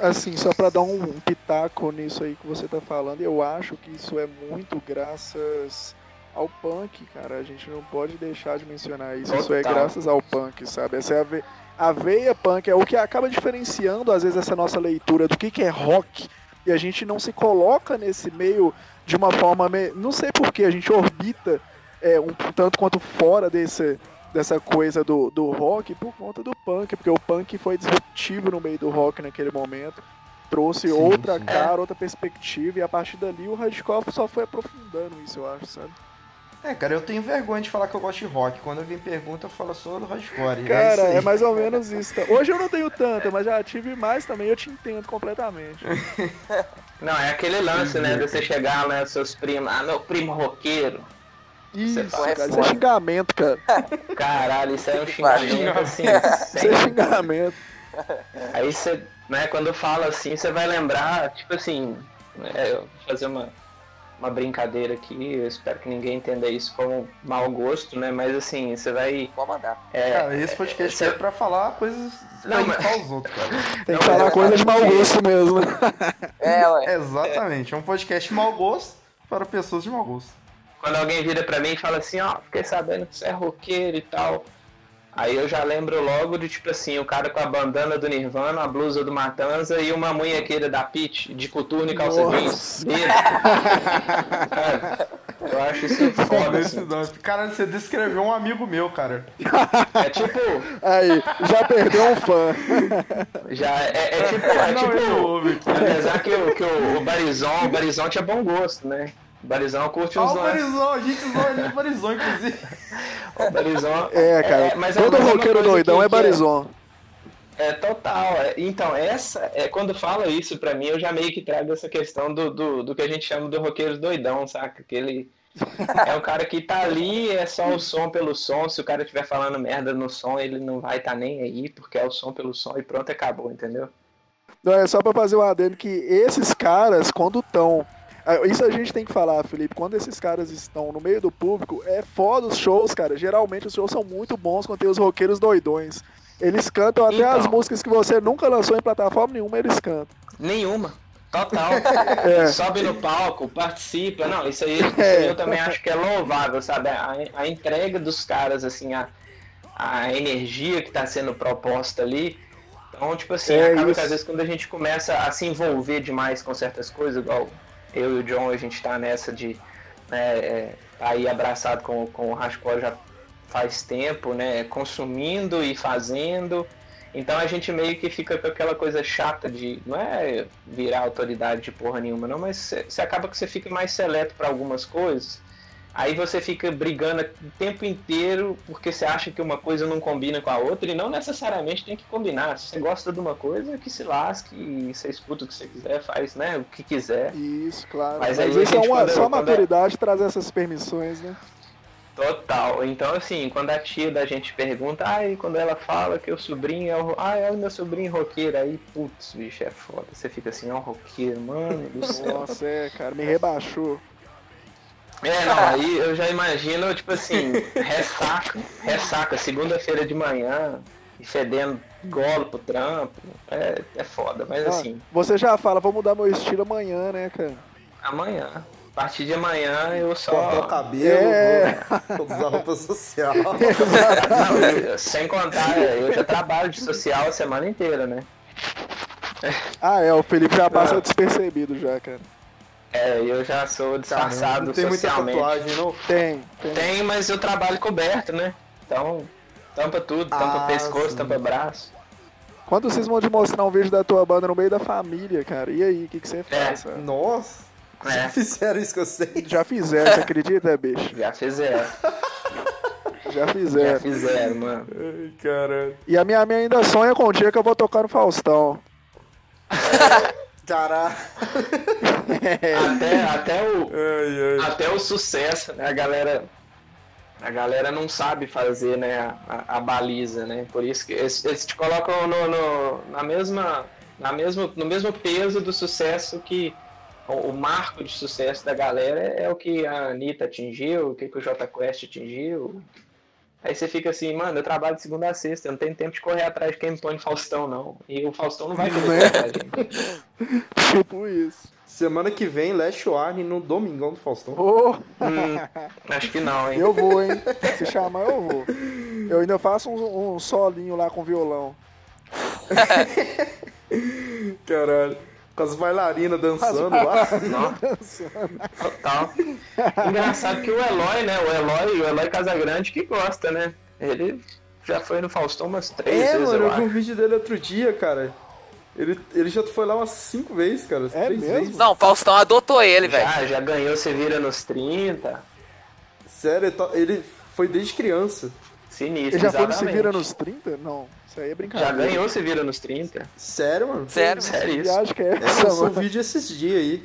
assim, só para dar um pitaco nisso aí que você tá falando, eu acho que isso é muito graças ao punk, cara. A gente não pode deixar de mencionar isso. Total. Isso é graças ao punk, sabe? Essa é a, a veia punk, é o que acaba diferenciando, às vezes, essa nossa leitura do que, que é rock. E a gente não se coloca nesse meio de uma forma. Me... Não sei porquê, a gente orbita é, um tanto quanto fora desse, dessa coisa do, do rock por conta do punk, porque o punk foi disruptivo no meio do rock naquele momento trouxe sim, outra sim. cara, outra perspectiva, e a partir dali o hardcore só foi aprofundando isso, eu acho, sabe? É, cara, eu tenho vergonha de falar que eu gosto de rock. Quando alguém pergunta, eu falo só do hardcore. Cara, é, é, mais ou menos isso. Tá? Hoje eu não tenho tanta, mas já tive mais também, eu te entendo completamente. <laughs> Não, é aquele lance, né, de você chegar, né, seus primos, ah, meu primo roqueiro. Isso, cara, isso é xingamento, cara. <laughs> Caralho, isso é um xingamento, assim. Isso é xingamento. Aí você, né, quando fala assim, você vai lembrar, tipo assim, é, fazer uma, uma brincadeira aqui, eu espero que ninguém entenda isso como mau gosto, né? Mas assim, você vai. Pode mandar. É, cara, esse podcast você... é pra falar coisas não, mas... os outros, cara. <laughs> Tem que falar coisas de mau gosto mesmo. <laughs> É, ué. Exatamente, é um podcast de mau gosto para pessoas de mau gosto. Quando alguém vira pra mim e fala assim, ó, oh, fiquei sabendo que você é roqueiro e tal. Aí eu já lembro logo de tipo assim, o cara com a bandana do Nirvana, a blusa do Matanza e uma munhequeira da Pit de coturno e calça jeans. eu acho isso foda. Assim. Cara, você descreveu um amigo meu, cara. É tipo. Aí, já perdeu um fã. Já é, é tipo. É tipo apesar que, o, que o, o Barizon, o Barizon tinha bom gosto, né? Barizão curte os dois. o Barizão, a gente zoou ele de Barizão, inclusive. <laughs> o Barizão. É, cara. É, mas todo é roqueiro doidão que, é Barizão. É, é total. É, então, essa, é, quando fala isso pra mim, eu já meio que trago essa questão do, do, do que a gente chama do roqueiro doidão, saca? Que ele <laughs> é o cara que tá ali, é só o som pelo som. Se o cara estiver falando merda no som, ele não vai estar tá nem aí, porque é o som pelo som e pronto, acabou, entendeu? Não, é só pra fazer um adendo que esses caras, quando estão isso a gente tem que falar, Felipe. Quando esses caras estão no meio do público, é foda os shows, cara. Geralmente os shows são muito bons quando tem os roqueiros doidões. Eles cantam até então, as músicas que você nunca lançou em plataforma nenhuma, eles cantam. Nenhuma. Total. <laughs> É. Sobe no palco, participa. Não, isso aí, isso aí, eu também acho que é louvável, sabe? A, a entrega dos caras, assim, a, a energia que está sendo proposta ali. Então, tipo assim, é acaba isso. que às vezes quando a gente começa a se envolver demais com certas coisas, igual eu e o John, a gente está nessa de né, é, tá aí abraçado com, com o hardcore já faz tempo, né, consumindo e fazendo. Então a gente meio que fica com aquela coisa chata de não é virar autoridade de porra nenhuma, não, mas você acaba que você fica mais seleto para algumas coisas Aí você fica brigando o tempo inteiro porque você acha que uma coisa não combina com a outra e não necessariamente tem que combinar. Se você gosta de uma coisa, que se lasque e você escuta o que você quiser, faz né, o que quiser. Isso, claro. Mas, Mas aí, isso é uma, só a maturidade é... trazer essas permissões, né? Total. Então, assim, quando a tia da gente pergunta, ai, quando ela fala que o sobrinho é o. Ah, é o meu sobrinho roqueiro, aí, putz, bicho, é foda. Você fica assim, é um roqueiro, mano do céu. Nossa, é, cara, me rebaixou. É, não, aí eu já imagino, tipo assim, ressaca, ressaca, segunda-feira de manhã, e fedendo golo pro trampo. É, é foda, mas ah, assim. Você já fala, vou mudar meu estilo amanhã, né, cara? Amanhã. A partir de amanhã eu só. Cortar o cabelo, é... vou usar roupa <laughs> social. Não, sem contar, eu já trabalho de social a semana inteira, né? Ah, é, o Felipe já passa despercebido já, cara. É, eu já sou disfarçado não tem socialmente. Muita tatuagem, não? Tem, tem. Tem, mas eu trabalho coberto, né? Então, tampa tudo, tampa ah, pescoço, sim. tampa braço. Quando vocês vão de mostrar um vídeo da tua banda no meio da família, cara? E aí, o que, que você faz? É. Nossa! É. Já fizeram isso que eu sei. Já fizeram, você acredita, bicho? Já fizeram. <laughs> Já fizeram. Já fizeram, mano. Ai, caralho. E a minha mãe ainda sonha com o dia que eu vou tocar no Faustão. <laughs> Caralho. <laughs> até, até, o, ai, ai. até o sucesso, né? A galera, a galera não sabe fazer né, a, a baliza, né? Por isso que eles, eles te colocam no, no, na mesma, na mesmo, no mesmo peso do sucesso que o, o, marco de sucesso da galera é o que a Anitta atingiu, o que, que o J Quest atingiu, Aí você fica assim, mano, eu trabalho de segunda a sexta, eu não tenho tempo de correr atrás de quem põe Faustão, não. E o Faustão não vai querer né? <laughs> Tipo isso. Semana que vem, Last Warning no Domingão do Faustão. Oh. Hum, acho que não, hein? Eu vou, hein? Se chamar, eu vou. Eu ainda faço um, um solinho lá com violão. <laughs> Caralho. Com as bailarinas dançando lá. dançando. Total. Engraçado que o Eloy, né? O Eloy, o Eloy Casagrande que gosta, né? Ele já foi no Faustão umas três é, vezes. É, mano, eu, eu vi um vídeo dele outro dia, cara. Ele, ele já foi lá umas cinco vezes, cara. É três mesmo? vezes. Não, o Faustão adotou ele, velho. Já, já ganhou Você Vira nos 30. Sério, ele foi desde criança. Sinistro, Ele já foi no Se Vira nos 30? Não, isso aí é brincadeira. Já ganhou Se Vira nos 30? Sério, mano? Sério, sério isso. Acho que é, é essa, é, mano. um vídeo esses dias aí.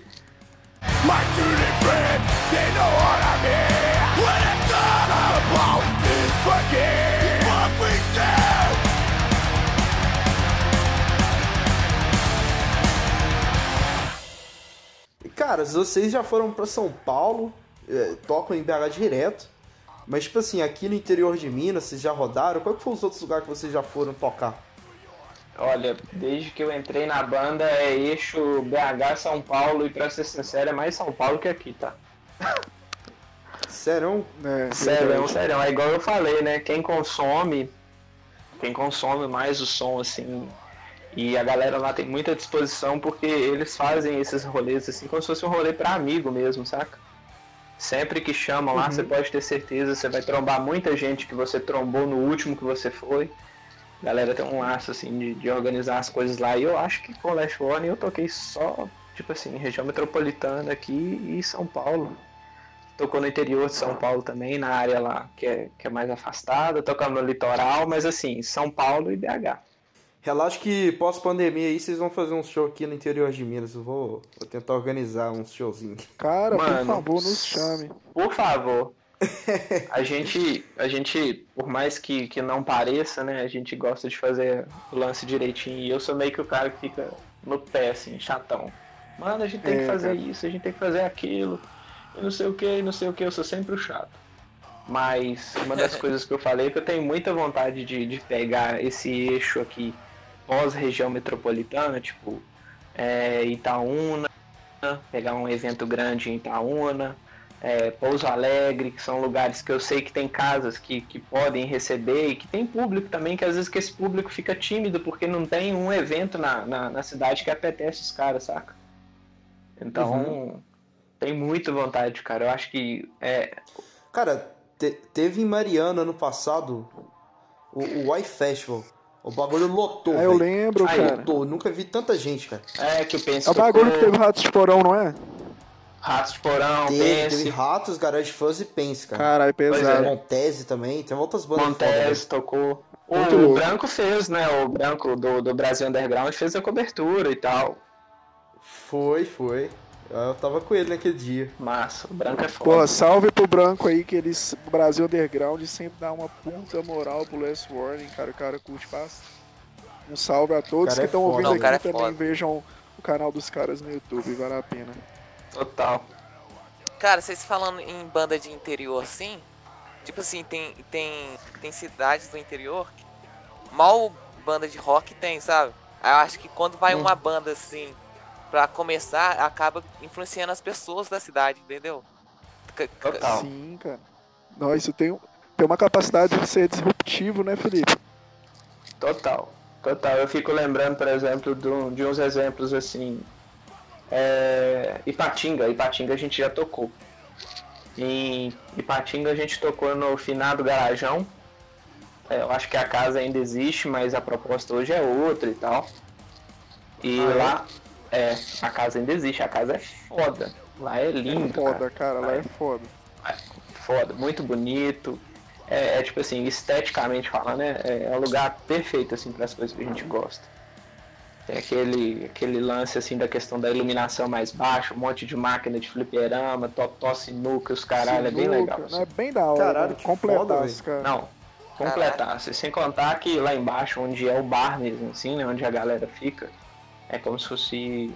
My duty friend, they know what I mean When it's all about this fucking What we do Cara, vocês já foram para São Paulo, é, tocam em BH direto. Mas, tipo assim, aqui no interior de Minas, vocês já rodaram? Qual que foi os outros lugares que vocês já foram tocar? Olha, desde que eu entrei na banda é eixo BH São Paulo e pra ser sincero é mais São Paulo que aqui, tá? Serão? É, <laughs> serão, serão. É igual eu falei, né? Quem consome, quem consome mais o som, assim, e a galera lá tem muita disposição porque eles fazem esses rolês assim como se fosse um rolê para amigo mesmo, saca? Sempre que chamam lá, uhum. você pode ter certeza, você vai trombar muita gente que você trombou no último que você foi. A galera tem um laço assim de, de organizar as coisas lá. E eu acho que com o Last Warning eu toquei só, tipo assim, região metropolitana aqui e São Paulo. Tocou no interior de São Paulo também, na área lá que é, que é mais afastada, tocando no litoral, mas assim, São Paulo e BH. Relaxa que pós-pandemia aí vocês vão fazer um show aqui no interior de Minas. Eu vou, vou tentar organizar uns showzinhos. Cara, Mano, por favor, nos chame. Por favor. <laughs> a gente, a gente, por mais que, que não pareça, né? A gente gosta de fazer o lance direitinho. E eu sou meio que o cara que fica no pé, assim, chatão. Mano, a gente tem é, que fazer cara. isso, a gente tem que fazer aquilo. E não sei o que, não sei o que, eu sou sempre o chato. Mas uma das <laughs> coisas que eu falei é que eu tenho muita vontade de, de pegar esse eixo aqui pós-região metropolitana, tipo é, Itaúna, pegar um evento grande em Itaúna, é, Pouso Alegre, que são lugares que eu sei que tem casas que, que podem receber e que tem público também, que às vezes que esse público fica tímido porque não tem um evento na, na, na cidade que apetece os caras, saca? Então, uhum. tem muita vontade, cara. Eu acho que é. Cara, te, teve em Mariana ano passado o, o Y Festival. O bagulho lotou. É, eu lembro, Aí, cara. Lotou. Nunca vi tanta gente, cara. É, que eu penso. É o bagulho que teve Ratos de Porão, não é? Ratos de Porão, teve, Pense. Teve Ratos, Garage Fuzz e Pense, cara. Caralho, pesado. É. Montese também, tem outras bandas Montese foda, tocou. O, o Branco fez, né? O Branco do, do Brasil Underground fez a cobertura e tal. Foi, foi. Eu tava com ele naquele dia. Massa, o branco é foda. Pô, salve pro branco aí, que eles. O Brasil Underground sempre dá uma puta moral pro Last Warning, cara. O cara curte bastante. Um salve a todos que estão é ouvindo Não, aqui é também. Vejam o canal dos caras no YouTube, vale a pena. Total. Cara, vocês falando em banda de interior assim, tipo assim, tem, tem, tem cidades do interior que mal banda de rock tem, sabe? Eu acho que quando vai hum. uma banda assim para começar, acaba influenciando as pessoas da cidade, entendeu? Total. Sim, cara. Não, isso tem, tem uma capacidade de ser disruptivo, né, Felipe? Total. Total. Eu fico lembrando, por exemplo, de, de uns exemplos assim. É, Ipatinga. Ipatinga a gente já tocou. Em Ipatinga a gente tocou no finado Garajão. É, eu acho que a casa ainda existe, mas a proposta hoje é outra e tal. E ah, é? lá, é, a casa ainda existe, a casa é foda. Lá é lindo. É foda, cara, cara lá é foda. É foda, muito bonito. É, é, tipo assim, esteticamente falando, é, é o lugar perfeito assim para as coisas que a gente gosta. Tem aquele, aquele lance assim da questão da iluminação mais baixa, um monte de máquina de fliperama, totó, sinuca, os caralho, sinuca, é bem legal. Assim. É bem da hora, caralho, né? completasse, cara. Não, completasse. Sem contar que lá embaixo, onde é o bar mesmo, assim, né, onde a galera fica, é como se fosse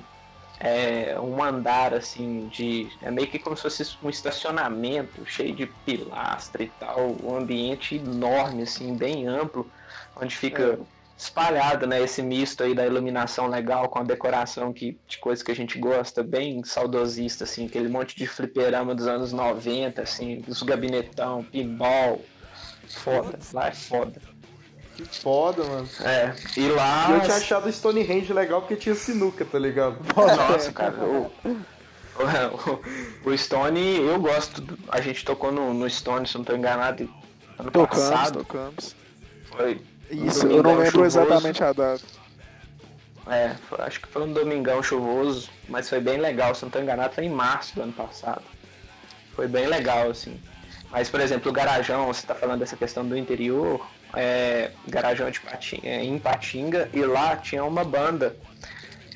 é, um andar assim de. É meio que como se fosse um estacionamento cheio de pilastra e tal, um ambiente enorme, assim, bem amplo, onde fica é. espalhado, né, esse misto aí da iluminação legal com a decoração que, de coisa que a gente gosta, bem saudosista, assim, aquele monte de fliperama dos anos 90, assim, os gabinetão, pinball. Foda, lá é foda. Que foda, mano. É, e lá. E eu tinha achado o Stonehenge legal porque tinha sinuca, tá ligado? Nossa, cara. O, o, o, Stone, eu gosto. A gente tocou no, no Stone, se não tô enganado, ano tocamos, passado. Tocamos. Foi. Isso, um eu não lembro chuvoso. exatamente a data. É, foi, acho que foi um domingão chuvoso, mas foi bem legal, se não tô enganado, foi em março do ano passado. Foi bem legal, assim. Mas, por exemplo, o Garajão, você tá falando dessa questão do interior, é, Garajão de Patinga, é, em Patinga e lá tinha uma banda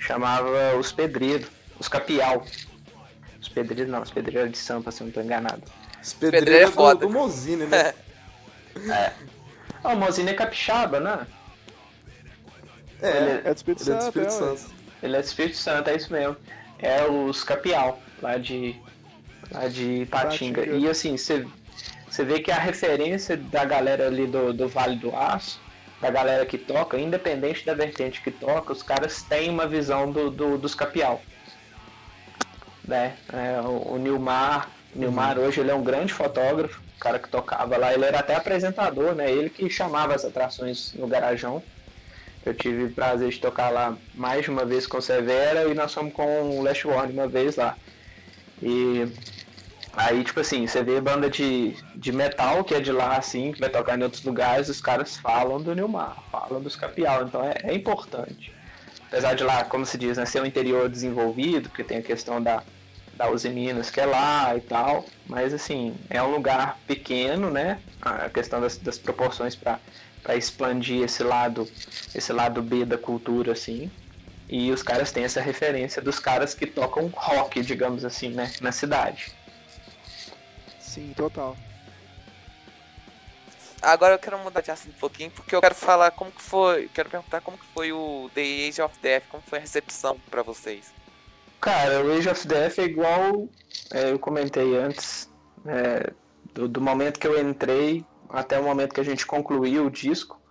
chamava Os Pedreiros, Os Capial. Os Pedreiros não, Os Pedreiros de Sampa, se eu não estou enganado. Os Pedreiros Pedreiro é foda. do, do Mozine, né? <laughs> é. Ah, o Mozine é capixaba, né? É, ele é, é do Espírito, Santo, ele é do Espírito é, Santo. Ele é do Espírito Santo, é isso mesmo. É os Capial. lá de, lá de Patinga. E assim, você, você vê que a referência da galera ali do, do Vale do Aço, da galera que toca, independente da vertente que toca, os caras têm uma visão do, do dos capial. Né? É, o, o Nilmar, Nilmar uhum. hoje ele é um grande fotógrafo, o cara que tocava lá, ele era até apresentador, né? Ele que chamava as atrações no garajão. Eu tive o prazer de tocar lá mais de uma vez com o Severa e nós fomos com o Last Warning uma vez lá. E aí, tipo assim, você vê banda de, de metal que é de lá, assim, que vai tocar em outros lugares, os caras falam do Nilmar, falam dos Capial, então é, é importante. Apesar de lá, como se diz, né, ser um interior desenvolvido, porque tem a questão da, da Uzi Minas que é lá e tal, mas assim, é um lugar pequeno, né? A questão das, das proporções para para expandir esse lado, esse lado B da cultura, assim. E os caras têm essa referência dos caras que tocam rock, digamos assim, né, na cidade. Sim, total. Agora eu quero mudar de assunto um pouquinho, porque eu quero falar como que foi, quero perguntar como que foi o The Age of Death, como foi a recepção para vocês. Cara, o Age of Death é igual é, eu comentei antes, é, do, do momento que eu entrei até o momento que a gente concluiu o disco.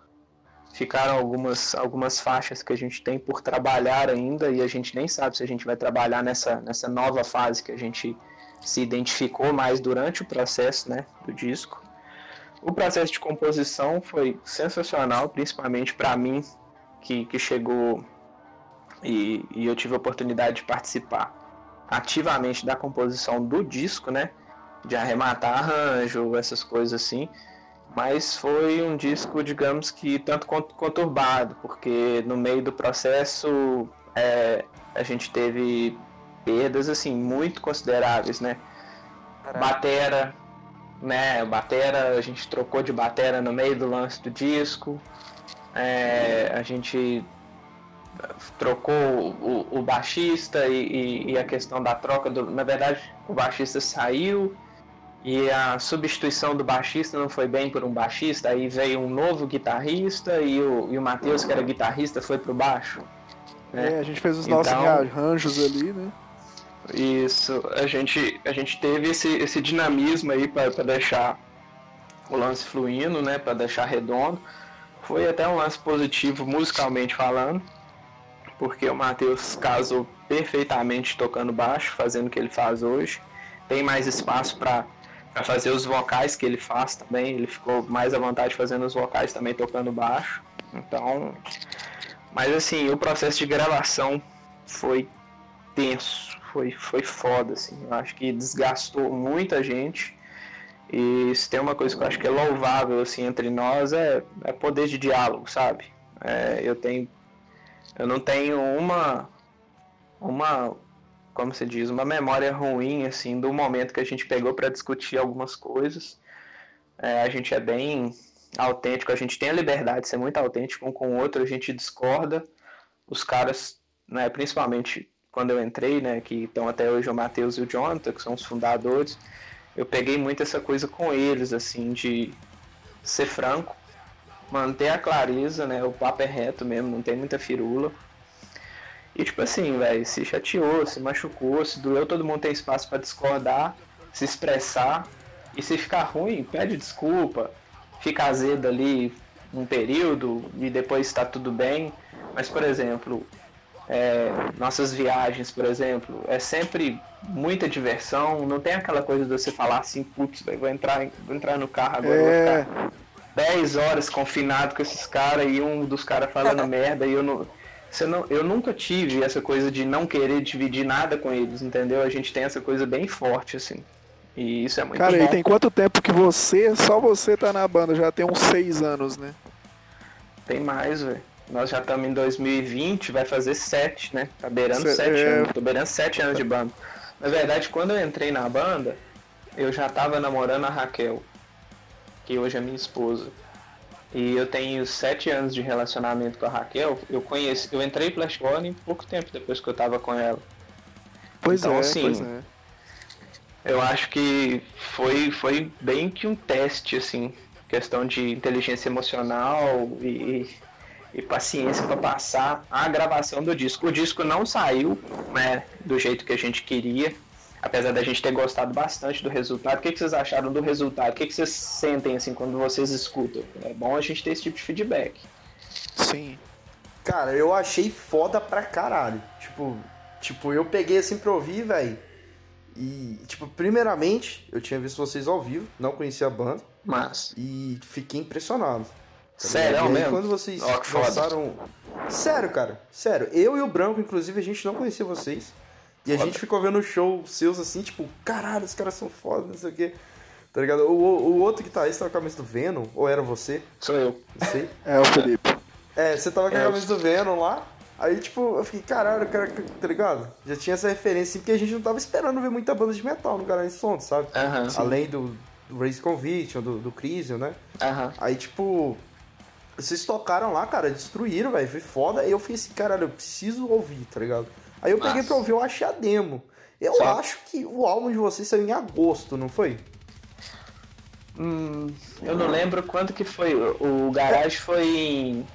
Ficaram algumas, algumas faixas que a gente tem por trabalhar ainda e a gente nem sabe se a gente vai trabalhar nessa, nessa nova fase que a gente se identificou mais durante o processo né, do disco. O processo de composição foi sensacional, principalmente para mim, que, que chegou e, e eu tive a oportunidade de participar ativamente da composição do disco, né? De arrematar arranjo, essas coisas assim mas foi um disco, digamos que tanto quanto conturbado, porque no meio do processo é, a gente teve perdas assim muito consideráveis, né? Batera, né? Batera, a gente trocou de batera no meio do lance do disco. É, a gente trocou o, o baixista e, e, e, a questão da troca do, na verdade o baixista saiu e a substituição do baixista não foi bem por um baixista, aí veio um novo guitarrista e o, e o Matheus, que era guitarrista, foi pro baixo. Né? É, a gente fez os então, nossos arranjos ali, né? Isso, a gente, a gente teve esse, esse dinamismo aí para deixar o lance fluindo, né? Para deixar redondo. Foi até um lance positivo musicalmente falando, porque o Matheus casou perfeitamente tocando baixo, fazendo o que ele faz hoje. Tem mais espaço para fazer os vocais que ele faz também. Ele ficou mais à vontade fazendo os vocais também tocando baixo. Então, mas assim, o processo de gravação foi tenso, foi, foi foda, assim. Eu acho que desgastou muita gente. E se tem uma coisa que eu acho que é louvável assim entre nós é, é poder de diálogo, sabe? É, eu tenho, eu não tenho uma uma como se diz, uma memória ruim, assim, do momento que a gente pegou para discutir algumas coisas. É, a gente é bem autêntico, a gente tem a liberdade de ser muito autêntico um com o outro, a gente discorda. Os caras, né, principalmente quando eu entrei, né, que estão até hoje o Matheus e o Jonathan, que são os fundadores, eu peguei muito essa coisa com eles, assim, de ser franco, manter a clareza, né, o papo é reto mesmo, não tem muita firula. E tipo assim, velho, se chateou, se machucou, se doeu, todo mundo tem espaço para discordar, se expressar. E se ficar ruim, pede desculpa, fica azedo ali um período e depois está tudo bem. Mas, por exemplo, é, nossas viagens, por exemplo, é sempre muita diversão. Não tem aquela coisa de você falar assim, putz, vou entrar, vou entrar no carro agora, é... vou ficar 10 horas confinado com esses caras e um dos caras falando <laughs> merda e eu não você não, eu nunca tive essa coisa de não querer dividir nada com eles, entendeu? A gente tem essa coisa bem forte, assim. E isso é muito Cara, bom. e tem quanto tempo que você, só você tá na banda? Já tem uns seis anos, né? Tem mais, velho. Nós já estamos em 2020, vai fazer sete, né? Tá beirando Cê, sete é... anos. Tô beirando sete anos de banda. Na verdade, quando eu entrei na banda, eu já tava namorando a Raquel, que hoje é minha esposa. E eu tenho sete anos de relacionamento com a Raquel. Eu conheci, eu entrei Flash Gordon pouco tempo depois que eu tava com ela. Pois então, é, assim, pois é. Eu acho que foi, foi bem que um teste, assim, questão de inteligência emocional e, e paciência para passar a gravação do disco. O disco não saiu né, do jeito que a gente queria. apesar da gente ter gostado bastante do resultado, o que, que vocês acharam do resultado? O que, que vocês sentem assim quando vocês escutam? É bom a gente ter esse tipo de feedback. Sim. Cara, eu achei foda pra caralho. Tipo, tipo eu peguei assim pra ouvir, velho. E, tipo, primeiramente, eu tinha visto vocês ao vivo, não conhecia a banda. Mas. E fiquei impressionado. Tá Sério, mesmo? quando vocês oh, lançaram. Sério, cara. Sério. Eu e o Branco, inclusive, a gente não conhecia vocês. E foda. a gente ficou vendo show seus assim, tipo, caralho, os caras são foda, não sei o quê. Tá ligado? O, o outro que tá aí, você tava com a camisa do Venom? Ou era você? Sou eu. Não sei. <laughs> É o Felipe. É, você tava com a é, camisa do Venom lá. Aí, tipo, eu fiquei, caralho, cara, tá ligado? Já tinha essa referência, assim, porque a gente não tava esperando ver muita banda de metal no Garage Sound, sabe? Uhum, Além do, do Race Conviction, do, do Crisium, né? Uhum. Aí, tipo, vocês tocaram lá, cara, destruíram, velho, foi foda. E eu fiquei assim, caralho, eu preciso ouvir, tá ligado? Aí eu peguei Nossa. pra ouvir, eu achei a demo. Eu Só. acho que o álbum de vocês saiu em agosto, não foi? Hum, eu não lembro quanto que foi. O Garage foi em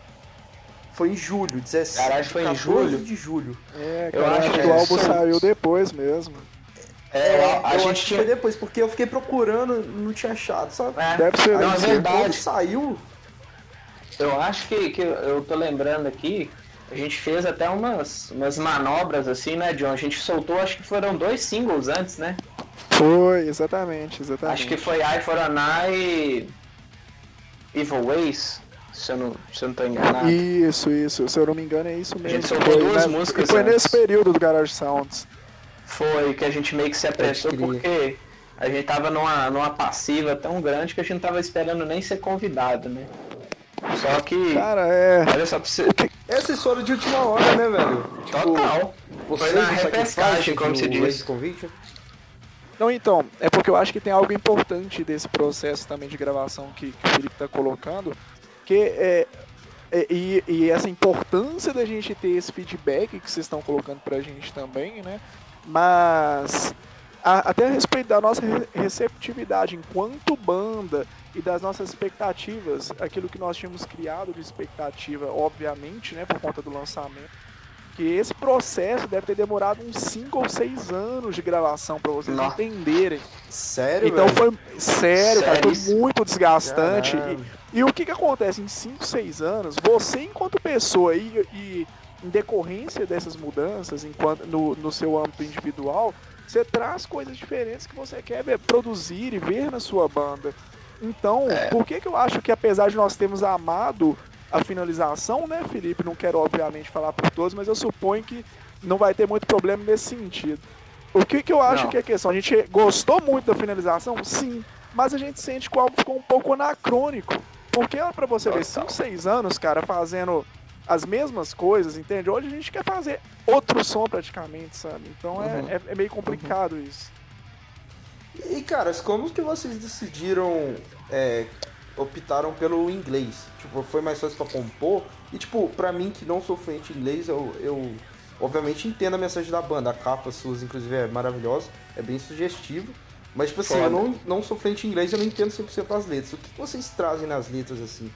foi em julho, 17. Garagem foi em julho? de julho. É, eu acho que o álbum saiu depois mesmo. É, é a, gente tinha... foi depois, porque eu fiquei procurando não tinha achado, sabe? É. Deve ser. Não, é verdade. saiu... Eu acho que, que eu tô lembrando aqui, a gente fez até umas, umas manobras assim, né, John? A gente soltou, acho que foram dois singles antes, né? Foi, exatamente, exatamente. Acho que foi Eye for an Eye Evil Ways se eu não, se eu não tô enganado. Isso, isso. Se eu não me engano, é isso mesmo. A gente soltou foi, duas né? músicas. E foi antes. nesse período do Garage Sounds. Foi, que a gente meio que se apressou porque a gente tava numa, numa passiva tão grande que a gente não tava esperando nem ser convidado, né? Só que. Cara, é. Olha só pra você. Essa história de última hora, né, velho? Total. Tipo, foi na repescagem, como se diz. Não, então, é porque eu acho que tem algo importante desse processo também de gravação que, que o Felipe tá colocando, porque é, é, e, e, essa importância da gente ter esse feedback que vocês estão colocando pra gente também, né? Mas a, até a respeito da nossa receptividade enquanto banda e das nossas expectativas, aquilo que nós tínhamos criado de expectativa, obviamente, né, por conta do lançamento, que esse processo deve ter demorado uns 5 ou 6 anos de gravação para vocês Nossa. entenderem. Sério? Então velho? foi sério, cara, foi muito desgastante. E, e o que, que acontece em 5, 6 anos, você enquanto pessoa e, e em decorrência dessas mudanças enquanto, no, no seu âmbito individual, você traz coisas diferentes que você quer ver, produzir e ver na sua banda. Então, é. por que, que eu acho que apesar de nós termos amado a finalização, né, Felipe? Não quero obviamente falar por todos, mas eu suponho que não vai ter muito problema nesse sentido. O que, que eu acho não. que é a questão? A gente gostou muito da finalização? Sim. Mas a gente sente que o álbum ficou um pouco anacrônico. Porque pra você ver, 5, 6 anos, cara, fazendo as mesmas coisas, entende? Hoje a gente quer fazer outro som praticamente, sabe? Então é, uhum. é, é, meio complicado uhum. isso. E, caras, como que vocês decidiram, é, optaram pelo inglês? Tipo, foi mais fácil pra compor? E, tipo, pra mim que não sou fluente em inglês, eu, eu obviamente entendo a mensagem da banda. A capa suas, inclusive, é maravilhosa, é bem sugestiva. Mas, tipo assim, Foda. eu não, não sou fluente em inglês, eu não entendo 100% as letras. O que vocês trazem nas letras, assim?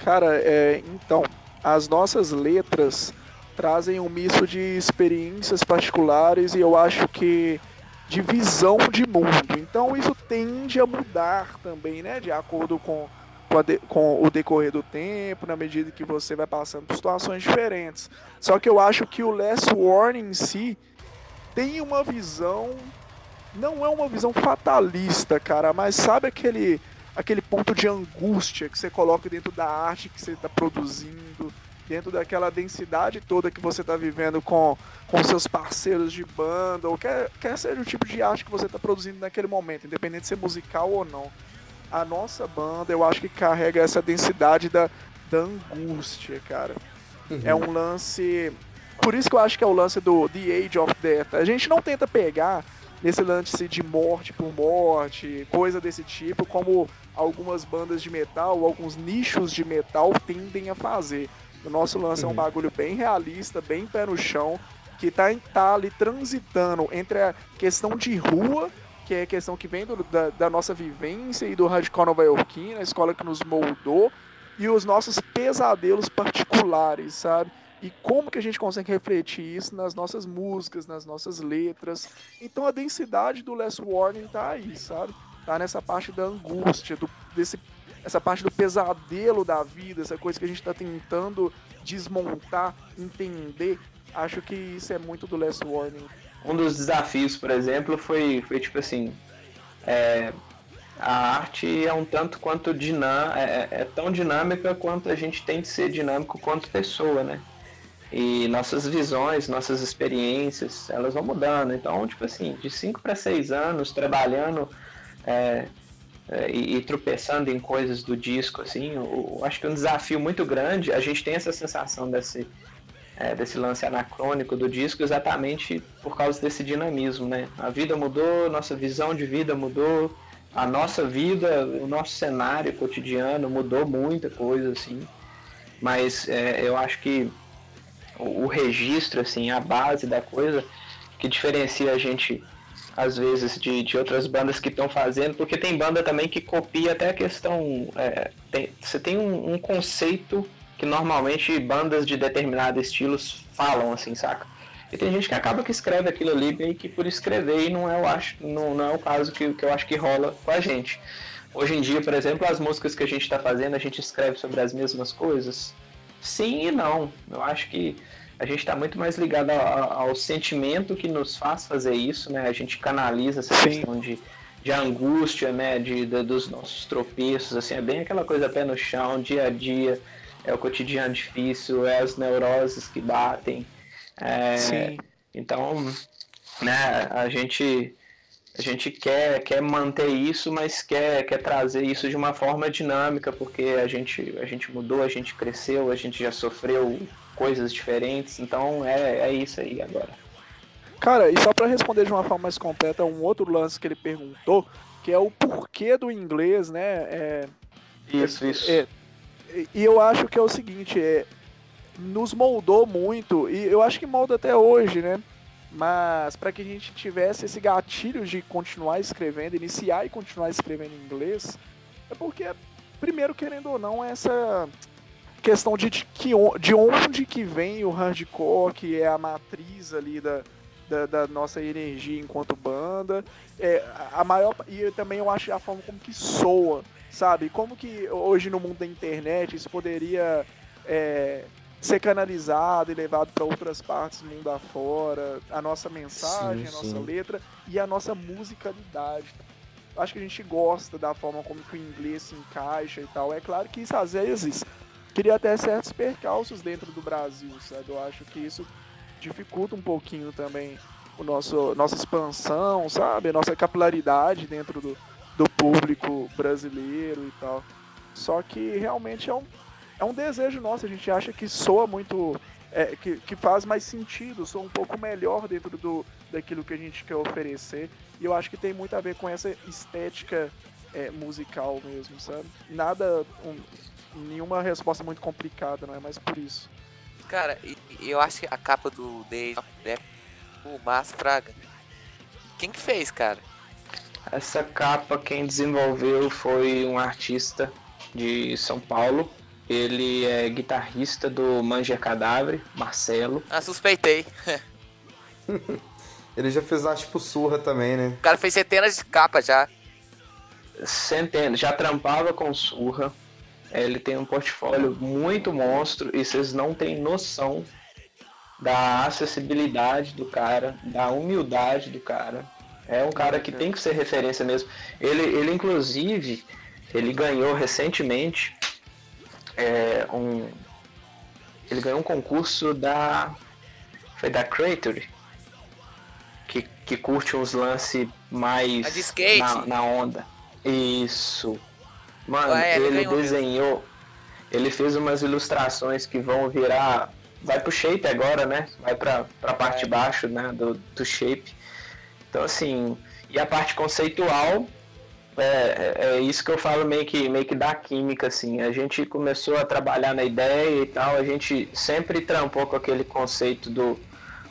Cara, é, então, as nossas letras trazem um misto de experiências particulares e eu acho que de visão de mundo. Então isso tende a mudar também, né? De acordo com, com, de, com, o decorrer do tempo, na medida que você vai passando por situações diferentes. Só que eu acho que o Last Warning em si tem uma visão não é uma visão fatalista, cara, mas sabe aquele aquele ponto de angústia que você coloca dentro da arte que você está produzindo, dentro daquela densidade toda que você está vivendo com, com seus parceiros de banda, ou quer, quer seja o tipo de arte que você está produzindo naquele momento, independente de ser musical ou não. A nossa banda, eu acho que carrega essa densidade da, da angústia, cara. Uhum. É um lance. Por isso que eu acho que é o lance do The Age of Death. A gente não tenta pegar nesse lance de morte por morte, coisa desse tipo, como algumas bandas de metal, alguns nichos de metal tendem a fazer. O nosso lance uhum. é um uhum. bagulho bem realista, bem pé no chão, que tá, tá ali transitando entre a questão de rua, que é a questão que vem do, da, da, nossa vivência e do radical nova-iorquino, a escola que nos moldou, e os nossos pesadelos particulares, sabe? E como que a gente consegue refletir isso nas nossas músicas, nas nossas letras. Então a densidade do Last Warning tá aí, sabe? Tá nessa parte da angústia, do, desse, essa parte do pesadelo da vida, essa coisa que a gente está tentando desmontar, entender. Acho que isso é muito do Last Warning. Um dos desafios, por exemplo, foi, foi tipo assim. É, a arte é um tanto quanto dinâmica, é, é, é, tão dinâmica quanto a gente tem que ser dinâmico quanto pessoa, né? E nossas visões, nossas experiências, elas vão mudando. Então, tipo assim, de 5 para 6 anos trabalhando é, é, e, e, tropeçando em coisas do disco, assim, eu, eu, acho que é um desafio muito grande. A gente tem essa sensação desse, é, desse lance anacrônico do disco exatamente por causa desse dinamismo, né? A vida mudou, nossa visão de vida mudou, a nossa vida, o nosso cenário cotidiano mudou muita coisa, assim. Mas é, eu acho que o, o, registro, assim, a base da coisa que diferencia a gente, às vezes, de, de outras bandas que estão fazendo, porque tem banda também que copia até a questão. É, tem, você tem um, um conceito que normalmente bandas de determinados estilos falam, assim, saca? E tem gente que acaba que escreve aquilo ali meio que por escrever e não é, eu acho, não, não é o caso que, que eu acho que rola com a gente. Hoje em dia, por exemplo, as músicas que a gente está fazendo, a gente escreve sobre as mesmas coisas? Sim e não. Eu acho que a gente está muito mais ligado ao, ao, sentimento que nos faz fazer isso, né? A gente canaliza essa Sim. questão de, de angústia, né? De, de, dos nossos tropeços, assim, é bem aquela coisa pé no chão, dia a dia, é o cotidiano difícil, é as neuroses que batem, é, Sim. Então, né, a gente a gente quer, quer manter isso, mas quer, quer trazer isso de uma forma dinâmica, porque a gente, a gente mudou, a gente cresceu, a gente já sofreu coisas diferentes, então é, é isso aí agora. Cara, e só para responder de uma forma mais completa, um outro lance que ele perguntou, que é o porquê do inglês, né? É, isso, é, isso. É, e eu acho que é o seguinte, é, nos moldou muito, e eu acho que molda até hoje, né? Mas para que a gente tivesse esse gatilho de continuar escrevendo, iniciar e continuar escrevendo em inglês, é porque, primeiro, querendo ou não, essa questão de, de, de onde que vem o hardcore, que é a matriz ali da, da, da, nossa energia enquanto banda. É, a maior e também eu acho a forma como que soa, sabe? Como que hoje no mundo da internet isso poderia é, ser canalizado e levado para outras partes do mundo afora, a nossa mensagem, sim, a nossa sim. letra e a nossa musicalidade. Acho que a gente gosta da forma como o inglês se encaixa e tal. É claro que isso às vezes queria até certos percalços dentro do Brasil, sabe? Eu acho que isso dificulta um pouquinho também o nosso nossa expansão, sabe? A nossa capilaridade dentro do, do público brasileiro e tal. Só que realmente é um é um desejo nosso, a gente acha que soa muito. É, que, que faz mais sentido, soa um pouco melhor dentro do, daquilo que a gente quer oferecer. E eu acho que tem muito a ver com essa estética é, musical mesmo, sabe? Nada. Um, nenhuma resposta muito complicada, não é mais por isso. Cara, eu acho que a capa do Dave é o Márcio Fraga. Quem que fez, cara? Essa capa quem desenvolveu foi um artista de São Paulo ele é guitarrista do Manger Cadáver, Marcelo. Ah, suspeitei. <laughs> ele já fez arte tipo surra também, né? O cara fez centenas de capas já. Centenas, já trampava com surra. Ele tem um portfólio muito monstro e vocês não têm noção da acessibilidade do cara, da humildade do cara. É um cara que tem que ser referência mesmo. Ele, ele inclusive, ele ganhou recentemente é, um, ele ganhou um concurso da foi da Creator que, que curte uns lances mais de na, na, onda. Isso. Mano, ah, é, ele, desenhou, mesmo. ele fez umas ilustrações que vão virar vai pro shape agora, né? Vai pra, pra parte de baixo, né? Do, do shape. Então, assim, e a parte conceitual é, é, é, isso que eu falo meio que, meio que da química, assim. A gente começou a trabalhar na ideia e tal, a gente sempre trampou com aquele conceito do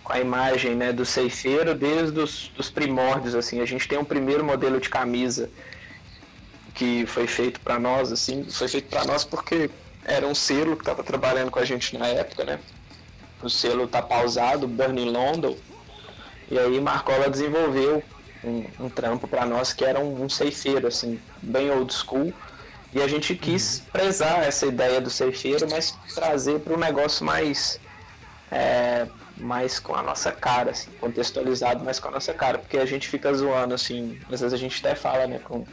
com a imagem né, do ceifeiro desde os dos primórdios, assim. A gente tem um primeiro modelo de camisa que foi feito para nós, assim, foi feito para nós porque era um selo que estava trabalhando com a gente na época, né? o selo tá pausado, Burning London. E aí Marcola desenvolveu um, um trampo para nós que era um, um ceifeiro, assim, bem old school. E a gente quis uhum. prezar essa ideia do ceifeiro, mas trazer para um negócio mais, é, mais com a nossa cara, assim, contextualizado, mais com a nossa cara, porque a gente fica zoando, assim, às vezes a gente até fala, né, com,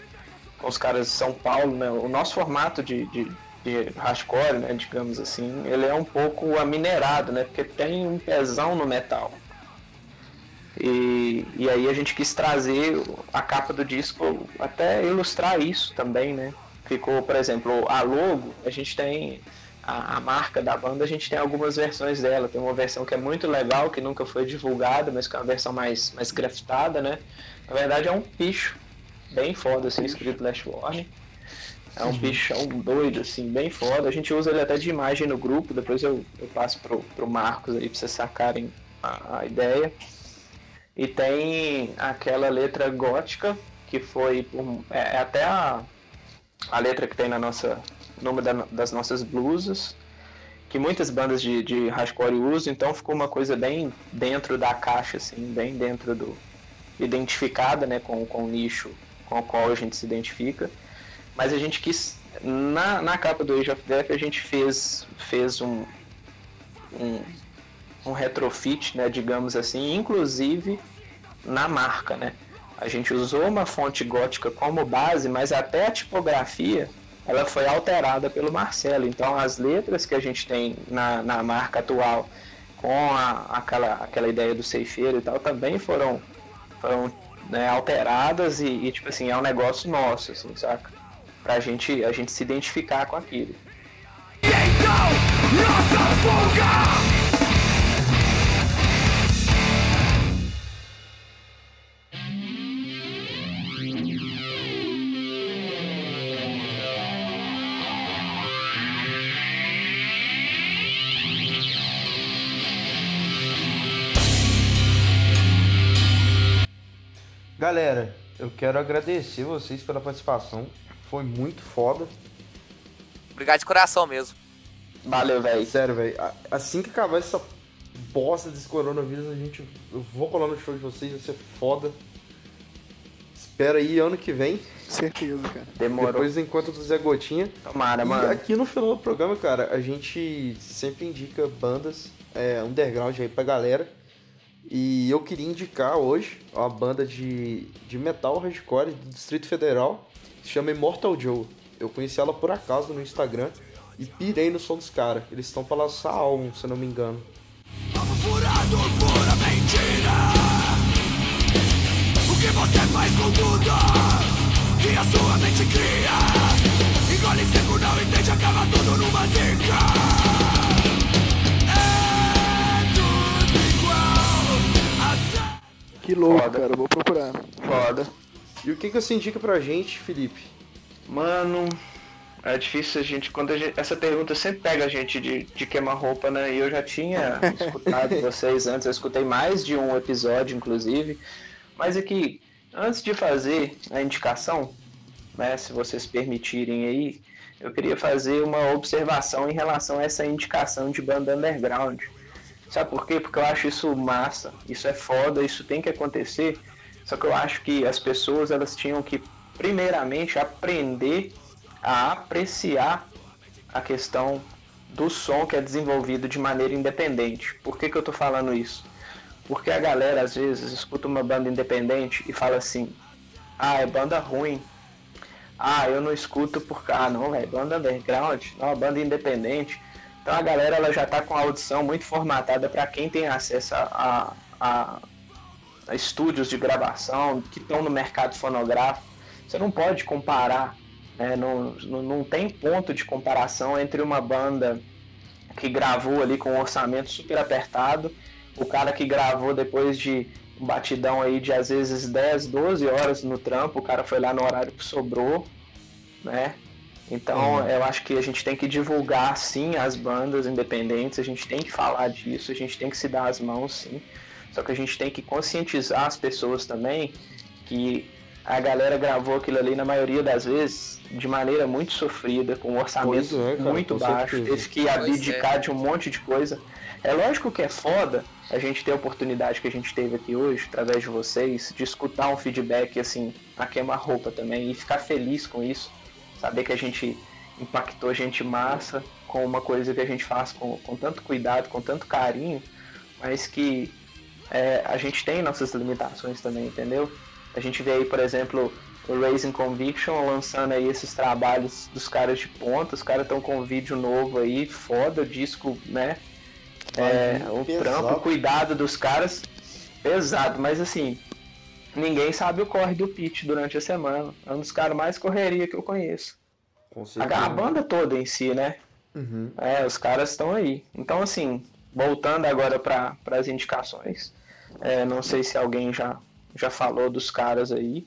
com os caras de São Paulo, né, o nosso formato de, de, de hardcore, né, digamos assim, ele é um pouco aminerado, né, porque tem um pesão no metal. E, e aí a gente quis trazer a capa do disco até ilustrar isso também, né? Ficou, por exemplo, a logo, a gente tem a, a, marca da banda, a gente tem algumas versões dela. Tem uma versão que é muito legal, que nunca foi divulgada, mas que é uma versão mais, mais grafitada, né? Na verdade é um picho bem foda, assim, escrito Last Warning. É um bichão doido, assim, bem foda. A gente usa ele até de imagem no grupo, depois eu, eu passo pro, pro Marcos aí pra vocês sacarem a, a ideia. E tem aquela letra gótica, que foi é, é, até a, a letra que tem na nossa nome da, das nossas blusas, que muitas bandas de, de hardcore usam, então ficou uma coisa bem dentro da caixa, assim, bem dentro do. identificada né, com, com o nicho com o qual a gente se identifica. Mas a gente quis. Na, na capa do Age of Death a gente fez, fez um, um um retrofit, né, digamos assim, inclusive na marca, né? A gente usou uma fonte gótica como base, mas até a tipografia ela foi alterada pelo Marcelo. Então as letras que a gente tem na, na marca atual com a, aquela, aquela ideia do ceifeiro e tal também foram, foram né, alteradas e, e, tipo assim, é um negócio nosso, assim, saca? Pra gente, a gente se identificar com aquilo. Então, nossa fuga! Galera, eu quero agradecer vocês pela participação. Foi muito foda. Obrigado de coração mesmo. Valeu, velho. Sério, velho. Assim que acabar essa bosta desse coronavírus, a gente. Eu vou colar no show de vocês, vai ser foda. Espera aí ano que vem. Certeza, cara. Demorou. Depois do encontro do Zé Gotinha. Tomara, e mano. aqui no final do programa, cara, a gente sempre indica bandas é, underground aí pra galera. E eu queria indicar hoje uma banda de, de metal hardcore do Distrito Federal, que se chama Immortal Joe. Eu conheci ela por acaso no Instagram e pirei no som dos caras. Eles estão pra lançar álbum, se não me engano. Furado mentira O que você faz com tudo Que a sua mente cria Engole seco, não entende, acaba tudo numa zica Que louco, Foda. cara, vou procurar. Foda. E o que, que você indica pra gente, Felipe? Mano, é difícil a gente. Quando a gente, essa pergunta sempre pega a gente de, de queima-roupa, né? E eu já tinha <laughs> escutado vocês antes, eu escutei mais de um episódio, inclusive. Mas aqui, é antes de fazer a indicação, né? Se vocês permitirem aí, eu queria fazer uma observação em relação a essa indicação de banda underground. Sabe por quê? Porque eu acho isso massa, isso é foda, isso tem que acontecer. Só que eu acho que as pessoas elas tinham que primeiramente aprender a apreciar a questão do som que é desenvolvido de maneira independente. Por que, que eu tô falando isso? Porque a galera às vezes escuta uma banda independente e fala assim: ah, é banda ruim. Ah, eu não escuto porque. Ah, não, é banda underground, não, banda independente. Então a galera ela já está com a audição muito formatada para quem tem acesso a, a, a, estúdios de gravação que estão no mercado fonográfico. Você não pode comparar, né? não, não, não tem ponto de comparação entre uma banda que gravou ali com um orçamento super apertado, o cara que gravou depois de um batidão aí de às vezes 10, 12 horas no trampo, o cara foi lá no horário que sobrou, né? Então, uhum. eu acho que a gente tem que divulgar, sim, as bandas independentes, a gente tem que falar disso, a gente tem que se dar as mãos, sim. Só que a gente tem que conscientizar as pessoas também que a galera gravou aquilo ali, na maioria das vezes, de maneira muito sofrida, com um orçamento é, cara, muito baixo, certeza. teve que abdicar é. de um monte de coisa. É lógico que é foda a gente ter a oportunidade que a gente teve aqui hoje, através de vocês, de escutar um feedback assim, a queima-roupa também, e ficar feliz com isso. Saber que a gente impactou gente massa com uma coisa que a gente faz com, com tanto cuidado, com tanto carinho, mas que é, a gente tem nossas limitações também, entendeu? A gente vê aí, por exemplo, o Raising Conviction lançando aí esses trabalhos dos caras de ponta, os caras estão com um vídeo novo aí, foda, o disco, né? É, o trampo, o cuidado dos caras, pesado, mas assim, ninguém sabe o corre do Pete durante a semana. É um dos caras mais correria que eu conheço. A, a, banda toda em si, né? Uhum. É, os caras estão aí. Então, assim, voltando agora para as indicações, é, não sei se alguém já, já falou dos caras aí,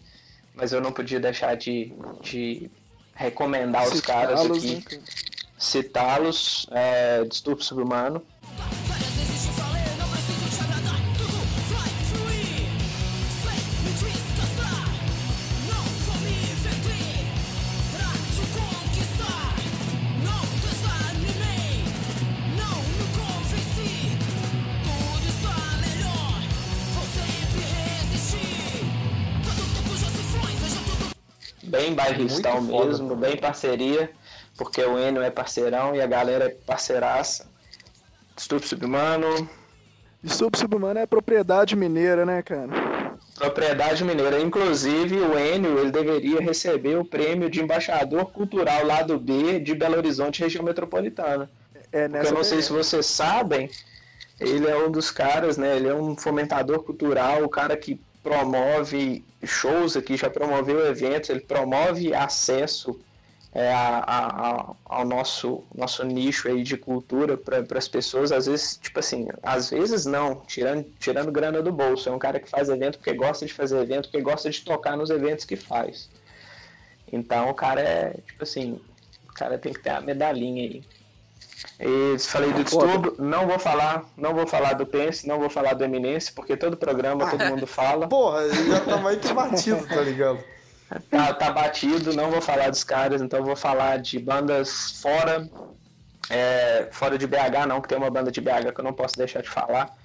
mas eu não podia deixar de, de recomendar os caras aqui, né? citá-los, é, Distúrbio Subhumano, bem bairristão mesmo, foda. bem parceria, porque o Enio é parceirão e a galera é parceiraça. Estupro Submano. Estupro Submano é propriedade mineira, né, cara? Propriedade mineira. Inclusive, o Enio ele deveria receber o prêmio de embaixador cultural lá do B de Belo Horizonte, região metropolitana. É, nessa eu não sei se vocês sabem, ele é um dos caras, né? Ele é um fomentador cultural, o cara que promove shows aqui, já promoveu eventos, ele promove acesso é, a, a, ao nosso, nosso nicho aí de cultura para as pessoas, às vezes, tipo assim, às vezes não, tirando, tirando grana do bolso. É um cara que faz evento porque gosta de fazer evento, porque gosta de tocar nos eventos que faz. Então o cara é, tipo assim, o cara tem que ter a medalhinha aí. E falei do distúrbio, não vou falar, não vou falar do Pense, não vou falar do Eminence, porque todo programa todo mundo fala. Porra, já tá mais que batido, tá ligado? Tá, tá batido, não vou falar dos caras, então vou falar de bandas fora, é, fora de BH não, que tem uma banda de BH que eu não posso deixar de falar.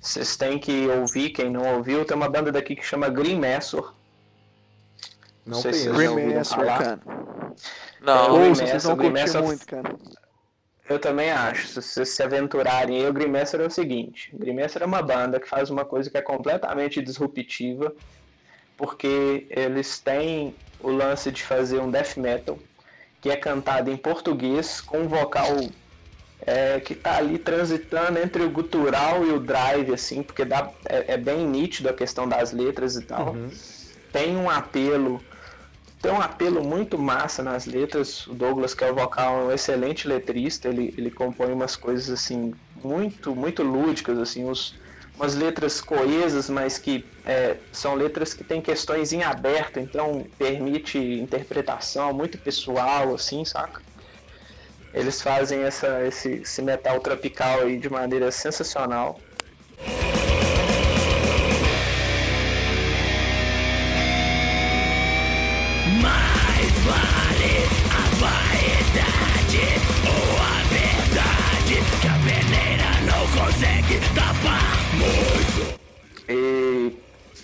Vocês têm que ouvir, quem não ouviu, tem uma banda daqui que chama Green Messor. Não, sei se Green Messor, cara. Não, Green Messor, vocês vão curtir muito, cara. Eu também acho. Se vocês se aventurarem o Grimesser é o seguinte: o Grimesser é uma banda que faz uma coisa que é completamente disruptiva, porque eles têm o lance de fazer um death metal que é cantado em português com um vocal é, que tá ali transitando entre o gutural e o drive, assim, porque dá, é, é bem nítido a questão das letras e tal. Uhum. Tem um apelo tem um apelo muito massa nas letras. O Douglas, que é o vocal, é um excelente letrista. Ele, ele compõe umas coisas assim muito muito lúdicas, assim, os, umas letras coesas, mas que é, são letras que têm questões em aberto, então permite interpretação muito pessoal, assim, saca? Eles fazem essa, esse, esse metal tropical aí de maneira sensacional. Consegue tapar muito. E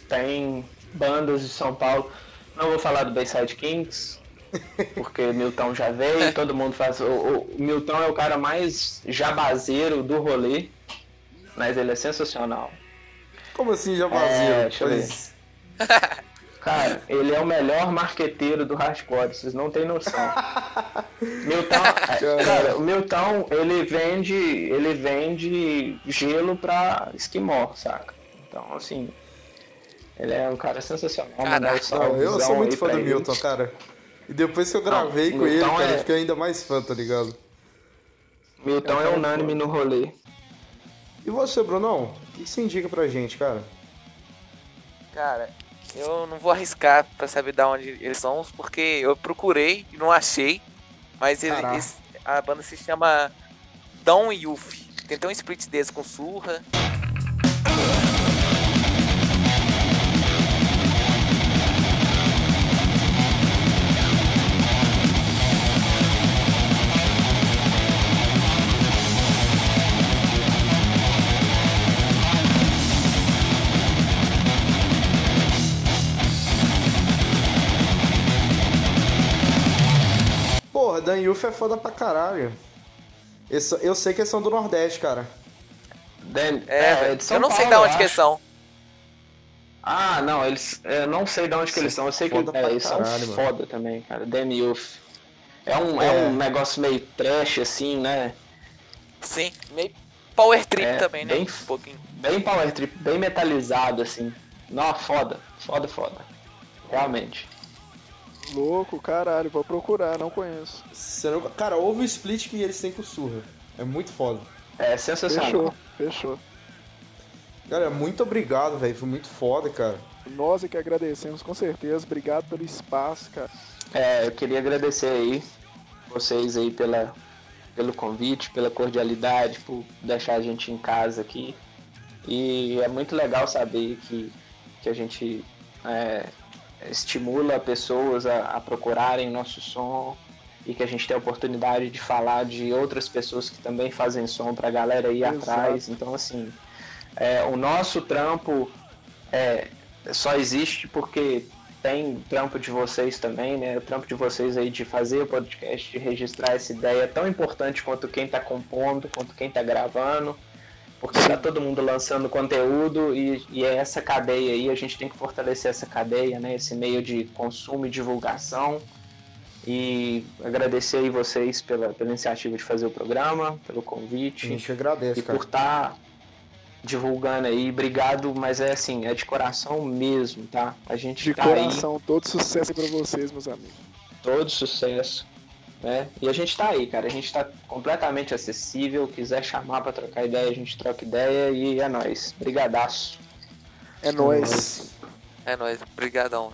tem bandas de São Paulo. Não vou falar do Bayside Kings, porque Milton já veio, todo mundo faz. O, o, Milton é o cara mais jabazeiro do rolê, mas ele é sensacional. Como assim jabazeiro? É, deixa eu ver. <laughs> Cara, ele é o melhor marqueteiro do hardcore, vocês não têm noção. Milton, é, cara, o Milton, ele vende, ele vende gelo pra esquimó, saca? Então, assim, ele é um cara sensacional. Caraca, eu sou muito fã do ele. Milton, cara. E depois que eu gravei não, com Milton ele, cara, é... eu fiquei ainda mais fã, tá ligado? Milton é, é unânime no rolê. E você, Brunão? O que você indica pra gente, cara? Cara, eu não vou arriscar pra saber de onde eles são, porque eu procurei e não achei. Mas ele, esse, a banda se chama Down Youth. Tem até um split desse com surra. Youth é foda pra caralho. Eu sei que eles são do Nordeste, cara. Dan, é, é eu não Paulo, sei de onde que eles são. Ah, não, eles. Eu não sei de onde que eles são. Eu sei que é, eles são foda também, cara. Dan Youth. É um, é. é um negócio meio trash, assim, né? Sim, meio power trip é, também, né? Bem, um pouquinho. Bem power trip, bem metalizado, assim. Não, foda, foda, foda. Realmente. Louco, caralho, vou procurar, não conheço. Não... Cara, ouve o split que eles têm com o Surra. É muito foda. É sensacional. Fechou, fechou. Cara, muito obrigado, velho. Foi muito foda, cara. Nós é que agradecemos, com certeza. Obrigado pelo espaço, cara. É, eu queria agradecer aí vocês aí pela, pelo convite, pela cordialidade, por deixar a gente em casa aqui. E é muito legal saber que, que a gente é, estimula pessoas a, a procurarem nosso som e que a gente tem a oportunidade de falar de outras pessoas que também fazem som para a galera aí Exato. atrás. Então, assim, é, o nosso trampo é, só existe porque tem trampo de vocês também, né? O trampo de vocês aí de fazer o podcast, de registrar essa ideia é tão importante quanto quem está compondo, quanto quem está gravando, porque está todo mundo lançando conteúdo e, e é essa cadeia aí, a gente tem que fortalecer essa cadeia, né? Esse meio de consumo e divulgação. E agradecer aí vocês pela, pela iniciativa de fazer o programa, pelo convite. A gente agradece, e cara. por estar tá divulgando aí. Obrigado, mas é assim, é de coração mesmo, tá? A gente de tá coração, aí. todo sucesso para vocês, meus amigos. Todo sucesso. Né? E a gente tá aí, cara. A gente tá completamente acessível. Quiser chamar para trocar ideia, a gente troca ideia e é nóis. Brigadaço. É nóis. É nóis. Obrigadão.